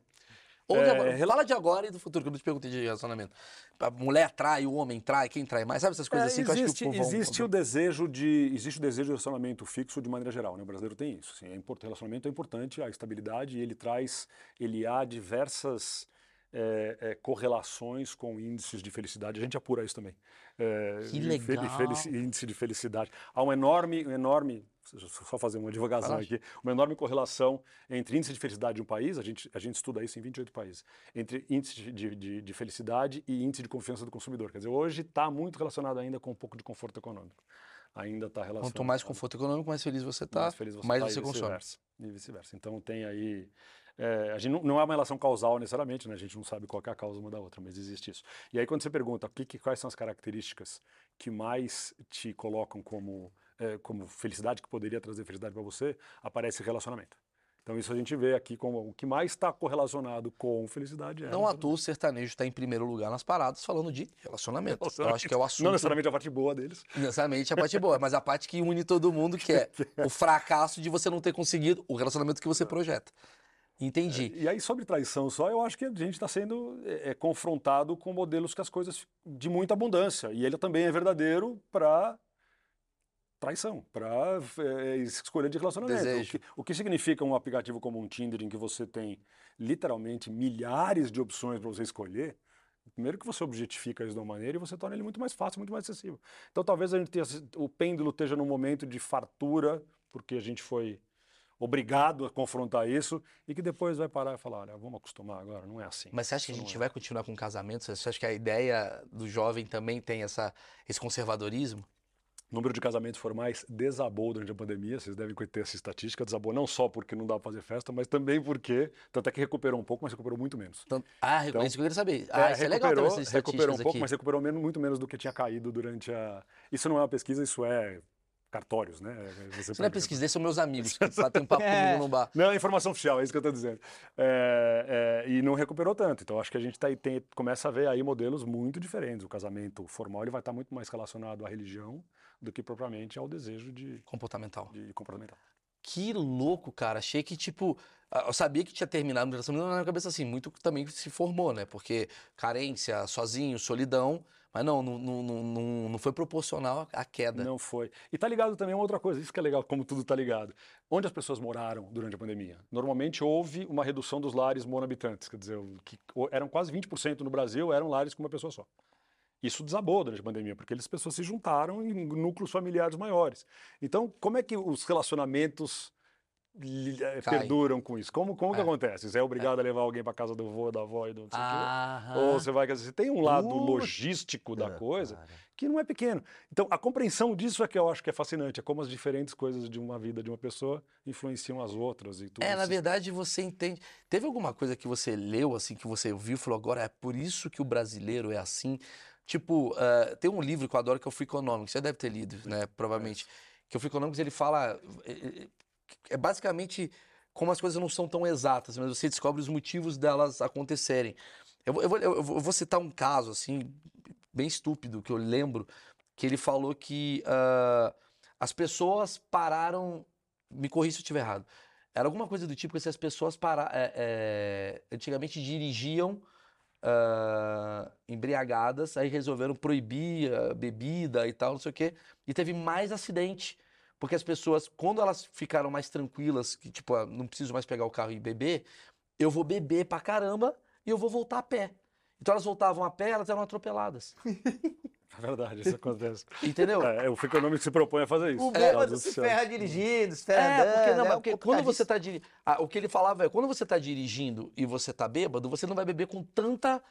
Ou de É, agora, rela- Fala de agora e do futuro, que eu não te perguntei de relacionamento. A mulher trai, o homem trai, quem trai mais? Sabe essas coisas É, assim que eu acho existe, que o povo... existe o desejo de existe o desejo de relacionamento fixo de maneira geral, né? O brasileiro tem isso. Assim, é import- relacionamento é importante, a estabilidade ele traz, ele há diversas é, é, correlações com índices de felicidade. A gente apura isso também. É, Que legal. índice de felicidade. Há um enorme, um enorme, só fazer uma lá. aqui, uma enorme correlação entre índice de felicidade de um país, a gente, a gente estuda isso em 28 países, entre índice de, de- de, de felicidade e índice de confiança do consumidor. Quer dizer, hoje está muito relacionado ainda com um pouco de conforto econômico. Ainda está relacionado. Quanto mais conforto econômico, mais feliz você tá, mais feliz você mais tá, você e consome. E vice-versa. Então tem aí. É, a gente não, não é uma relação causal necessariamente, né? A gente não sabe qual é a causa uma da outra, mas existe isso. E aí quando você pergunta que, que- quais são as características que mais te colocam como, é, como felicidade, que poderia trazer felicidade para você, aparece relacionamento. Então isso a gente vê aqui como o que mais está correlacionado com felicidade é Não à relacionamento. toa o sertanejo está em primeiro lugar nas paradas falando de relacionamento. Eu acho que é o assunto. Não necessariamente a parte boa deles. necessariamente a parte boa, mas a parte que une todo mundo, que é o fracasso de você não ter conseguido o relacionamento que você projeta. Entendi. E aí, sobre traição só, eu acho que a gente está sendo é, é, confrontado com modelos que as coisas de muita abundância. E ele também é verdadeiro para traição, para escolha de relacionamento. O que, o que significa um aplicativo como um Tinder, em que você tem literalmente milhares de opções para você escolher? Primeiro que você objetifica isso de uma maneira e você torna ele muito mais fácil, muito mais acessível. Então talvez a gente tenha, o pêndulo esteja num momento de fartura, porque a gente foi obrigado a confrontar isso e que depois vai parar e falar, olha, vamos acostumar agora, não é assim. Mas você acha que a gente é. vai continuar com casamento? Você acha que a ideia do jovem também tem essa, esse conservadorismo? O número de casamentos formais desabou durante a pandemia, vocês devem ter essa estatística, desabou não só porque não dá para fazer festa, mas também porque, tanto é que recuperou um pouco, mas recuperou muito menos. Ah, Então, isso que eu queria saber. Ah, É, isso é legal essas recuperou um estatísticas pouco, aqui. mas recuperou menos, muito menos do que tinha caído durante a... Isso não é uma pesquisa, isso é cartórios, né? Você não é pesquisa, são meus amigos que batem um papo É. comigo no bar. Não, é informação oficial, é isso que eu estou dizendo. É, é, e não recuperou tanto. Então, acho que a gente tá, aí- tem- começa a ver aí modelos muito diferentes. O casamento formal ele vai estar muito mais relacionado à religião do que propriamente ao desejo de, Comportamental. de comportamental. Que louco, cara. Achei que, tipo, eu sabia que tinha terminado no relacionamento, mas na minha cabeça, assim, muito também se formou, né? Porque carência, sozinho, solidão. Mas não, não, não, não, não- foi proporcional à queda. Não foi. E tá ligado também uma outra coisa, isso que é legal, como tudo tá ligado. Onde as pessoas moraram durante a pandemia? Normalmente houve uma redução dos lares monohabitantes, quer dizer, que eram quase 20% no Brasil, eram lares com uma pessoa só. Isso desabou durante a pandemia, porque as pessoas se juntaram em núcleos familiares maiores. Então, como é que os relacionamentos li- eh, Caem. perduram com isso? Como, como que É. acontece? Você é obrigado a levar alguém para casa do avô, da avó e do não sei? Ah, Ou você vai, você tem um lado logístico da coisa cara. que não é pequeno. Então, a compreensão disso é que eu acho que é fascinante, é como as diferentes coisas de uma vida de uma pessoa influenciam as outras e tudo É, na isso. verdade você entende. Teve alguma coisa que você leu, assim, que você viu e falou, agora é por isso que o brasileiro é assim? Tipo, ah, tem um livro que eu adoro que é o Free Economics, você deve ter lido, né? Provavelmente. Que o Free Economics ele fala. É- basicamente como as coisas não são tão exatas, mas você descobre os motivos delas acontecerem. Eu, eu, vou, eu eu vou citar um caso, assim, bem estúpido, que eu lembro, que ele falou que ah, as pessoas pararam. Me corrija se eu estiver errado. Era alguma coisa do tipo que se as pessoas para, é, é, antigamente dirigiam ah, embriagadas, aí resolveram proibir a bebida e tal, não sei o quê, e teve mais acidente. Porque as pessoas, quando elas ficaram mais tranquilas, que tipo, ah, não preciso mais pegar o carro e beber, eu vou beber pra caramba e eu vou voltar a pé. Então elas voltavam a pé, elas eram atropeladas. É verdade, isso acontece. Entendeu? É, o Econômico se propõe a fazer isso. O bêbado do se ferra dirigindo, se ferra É, porque, andando, não, é mas um porque pouco quando você tardice. tá dirigindo. o que ele falava é, quando você tá dirigindo e você tá bêbado, você não vai beber com tanta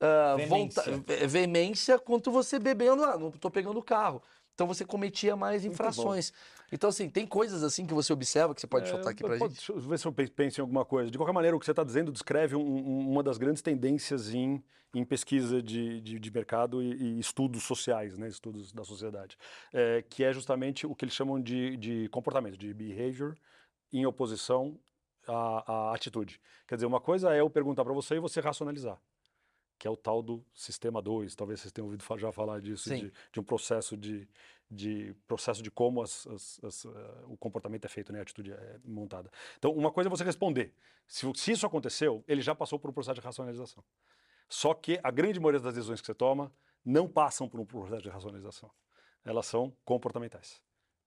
ah, Veemência. veemência quanto você bebendo, ah, não tô pegando o carro. Então você cometia mais Muito infrações. Então, assim, tem coisas assim que você observa que você pode É, soltar aqui pra pode- gente? Deixa eu ver se eu pe- penso em alguma coisa. De qualquer maneira, o que você está dizendo descreve um- um- uma das grandes tendências em, em pesquisa de, de, de mercado e, e estudos sociais, né, estudos da sociedade, é, que é justamente o que eles chamam de, de comportamento, de behavior, em oposição à, à atitude. Quer dizer, uma coisa é eu perguntar para você e você racionalizar. Que é o tal do sistema 2, talvez vocês tenham ouvido já falar disso, de, de um processo de, de processo de como as- as- as, eh, o comportamento é feito, né? a atitude é montada. Então, uma coisa é você responder. Se, se isso aconteceu, ele já passou por um processo de racionalização. Só que a grande maioria das decisões que você toma não passam por um processo de racionalização. Elas são comportamentais.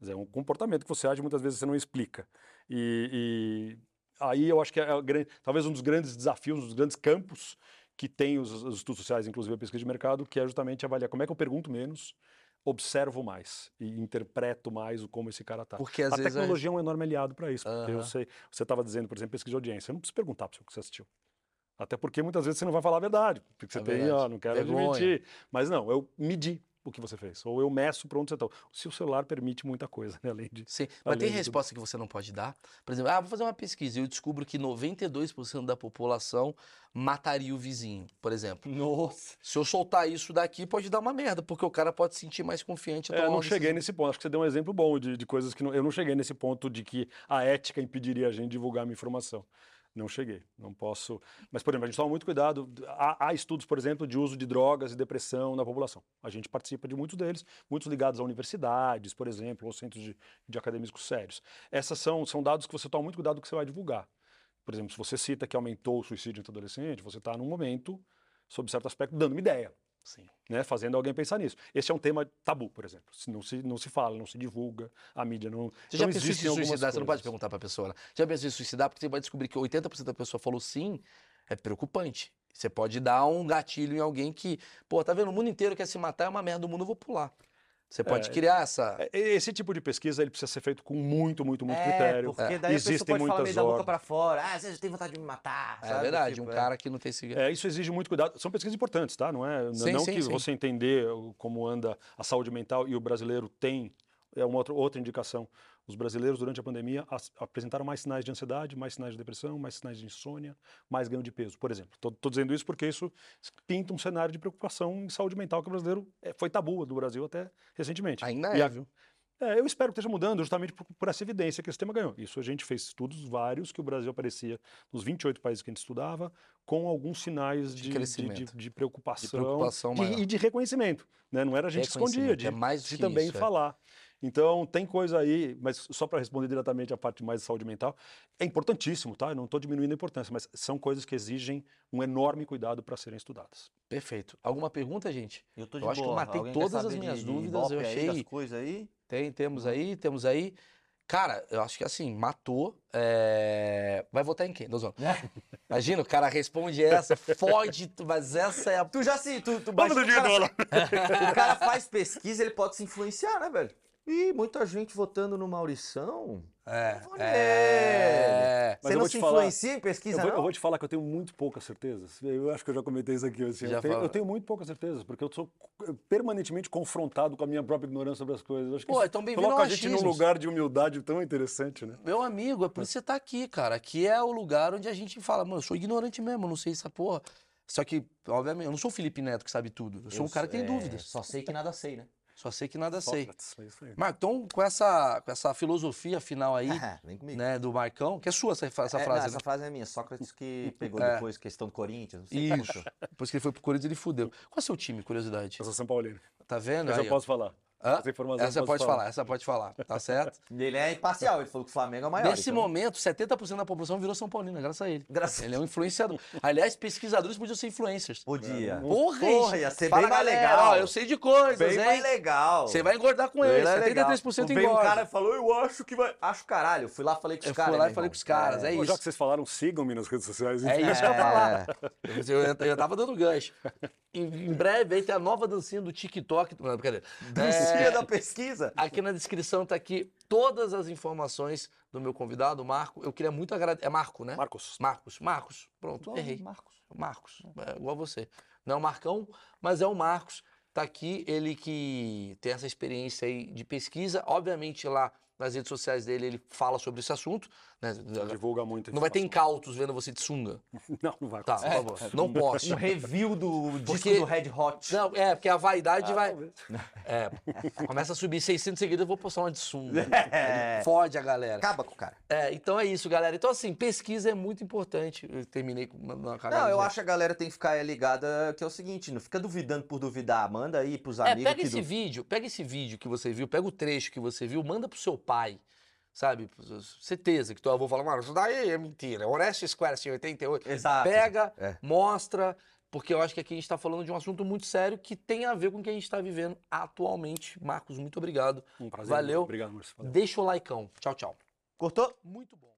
É um comportamento que você age muitas vezes você não explica. E, e aí eu acho que é grande- talvez um dos grandes desafios, um dos grandes campos que tem os, os estudos sociais, inclusive a pesquisa de mercado, que é justamente avaliar como é que eu pergunto menos, observo mais e interpreto mais o como esse cara está. Porque às a vezes. tecnologia é um enorme aliado para isso. Porque eu sei, você estava dizendo, por exemplo, pesquisa de audiência. Eu não preciso perguntar para o que você assistiu. Até porque muitas vezes você não vai falar a verdade. Porque você É tem, verdade. ah, não quero Vergonha. admitir. Mas não, eu medi o que você fez. Ou eu meço para onde você está. Se o celular permite muita coisa, né? Além de. Sim, mas tem de- resposta que você não pode dar. Por exemplo, ah, vou fazer uma pesquisa e eu descubro que 92% da população mataria o vizinho, por exemplo. Nossa. Se eu soltar isso daqui, pode dar uma merda, porque o cara pode se sentir mais confiante. É, eu não cheguei nesse ponto. Acho que você deu um exemplo bom de, de coisas que não, eu não cheguei nesse ponto de que a ética impediria a gente divulgar a minha informação. Não cheguei, não posso. Mas, por exemplo, a gente toma muito cuidado. Há, há estudos, por exemplo, de uso de drogas e depressão na população. A gente participa de muitos deles, muitos ligados a universidades, por exemplo, ou centros de, de acadêmicos sérios. Essas são, são dados que você toma muito cuidado que você vai divulgar. Por exemplo, se você cita que aumentou o suicídio entre adolescente, você está num momento, sob certo aspecto, dando uma ideia Sim. né, fazendo alguém pensar nisso. Esse é um tema tabu, por exemplo. Se Não se, não se fala, não se divulga, a mídia não. Você já então pensou em se suicidar? Você não pode perguntar pra pessoa. Né? Já pensou em suicidar? Porque você vai descobrir que 80% da pessoa falou sim, é preocupante. Você pode dar um gatilho em alguém que, pô, tá vendo? O mundo inteiro quer se matar, é uma merda do mundo, eu vou pular. Você pode É, criar essa. É, Esse tipo de pesquisa ele precisa ser feito com muito, muito, muito é, critério. porque daí a Existem pessoa pode falar meio muitas da boca pra fora. Ah, você tem vontade de me matar. É sabe? verdade, Tipo, um é. cara que não tem cigarro. É, isso exige muito cuidado. São pesquisas importantes, tá? Não é Sim, não sim, que sim. você entender como anda a saúde mental e o brasileiro tem é uma outra, outra indicação. Os brasileiros durante a pandemia as- apresentaram mais sinais de ansiedade, mais sinais de depressão, mais sinais de insônia, mais ganho de peso, por exemplo. Estou dizendo isso porque isso pinta um cenário de preocupação em saúde mental que o brasileiro é, foi tabu do Brasil até recentemente. Ainda E é, viu? É, eu espero que esteja mudando justamente por, por essa evidência que esse tema ganhou. Isso a gente fez estudos vários que o Brasil aparecia nos 28 países que a gente estudava com alguns sinais De de, de, de- preocupação, De preocupação e de reconhecimento. Né? Não era a gente que escondia, Reconhecimento, de, é mais de também isso, é. Então, tem coisa aí, mas só para responder diretamente a parte mais de saúde mental, é importantíssimo, tá? Eu não estou diminuindo a importância, mas são coisas que exigem um enorme cuidado para serem estudadas. Perfeito. Alguma pergunta, gente? Eu, tô Eu de acho que eu matei Alguém todas as minhas de dúvidas, eu Ibope aí, achei- das coisas aí? Tem, temos aí, temos aí. Cara, eu acho que assim, matou. é, Vai votar em quem? Não, zoando. Imagina, o cara responde essa, fode, mas essa é a. Tu já se. Tu, tu Vamos imagina do dia o, cara, dólar. o cara faz pesquisa, ele pode se influenciar, né, velho? Ih, muita gente votando no Maurição. É. É... Mas Você eu não se falar- influencia em pesquisa, Eu vou, não? eu vou te falar que eu tenho muito poucas certezas. Eu acho que eu já comentei isso aqui. Assim, Já eu, tenho, eu tenho muito poucas certezas, porque eu sou permanentemente confrontado com a minha própria ignorância sobre as coisas. Eu Acho que Pô, isso então coloca a gente num lugar de humildade tão interessante, né? Meu amigo, é por isso que você tá aqui, cara. Aqui é o lugar onde a gente fala, mano, eu sou ignorante mesmo, eu não sei essa porra. Só que, obviamente, eu não sou o Felipe Neto que sabe tudo. Eu sou um cara que tem é, dúvidas. Só sei que nada sei, né? Só sei que nada sei. Sócrates, é isso aí. Marco, então, com essa, com essa filosofia final aí, Vem comigo. né, do Marcão, que é sua essa, essa É, frase, não, né? essa frase é minha. Sócrates que pegou É. depois questão do Corinthians. Não sei Isso. Depois que ele foi pro Corinthians, ele fudeu. Qual é o seu time, curiosidade? Eu sou São Paulino. Tá vendo? Mas Aí, eu ó. posso falar. Hã? Essa informação eu Essa pode falar. falar, essa pode falar, tá certo? Ele é imparcial, ele falou que o Flamengo é o maior. Nesse então- momento, 70% da população virou São Paulina, graças a ele. Graças Ele é um influenciador. Aliás, pesquisadores podiam ser influencers. Podia. Porra, Porra, gente. ia ser Fala, bem mais legal. ó, eu sei de coisas, Bem hein? mais legal. Você vai engordar com Bem ele, mais legal. 73% Veio um engorda. cara falou, eu acho que vai... Acho caralho. Eu fui lá e falei com os Eu caras. fui lá e falei irmão. com os caras, é Pô, isso. já que vocês falaram, sigam-me nas redes sociais. É enfim. isso que eu ia falar. É. Eu, eu, eu tava dando gancho. Em, em breve aí tem a nova dancinha do TikTok. Não, brincadeira. Dancinha É, da pesquisa. Aqui na descrição tá aqui todas as informações do meu convidado, o Marco. Eu queria muito agradecer. É Marco, né? Marcos. Marcos. Marcos. Pronto, Igual errei. Marcos. Marcos. É igual você. Não é o Marcão, mas é o Marcos. tá aqui, ele que tem essa experiência aí de pesquisa, obviamente lá nas redes sociais dele ele fala sobre esse assunto, né? Divulga muito. Não vai ter incautos vendo você de sunga. Não, não vai Tá, por favor. Não posso. Um review do disco Porque- do Red Hot. Não, é, porque a vaidade Ah, vai. É, começa a subir 600 seguidores, eu vou postar uma de sunga. É. Fode a galera. Acaba com o cara. É, então é isso, galera. Então, assim, pesquisa é muito importante. Eu terminei com uma, cagada. Não, eu acho que a galera tem que ficar ligada que é o seguinte, não fica duvidando por duvidar, manda aí pros É, amigos pega que esse du- vídeo, pega esse vídeo que você viu, pega o trecho que você viu, manda pro seu pai, sabe? Certeza que teu avô fala, mano, isso daí é mentira. Honesto Square, assim, 88. Exato. Pega, É. mostra, porque eu acho que aqui a gente tá falando de um assunto muito sério que tem a ver com o que a gente tá vivendo atualmente. Marcos, muito obrigado. Um prazer. Valeu. Obrigado, Márcio. Valeu. Deixa o likeão. Tchau, tchau. Cortou? Muito bom.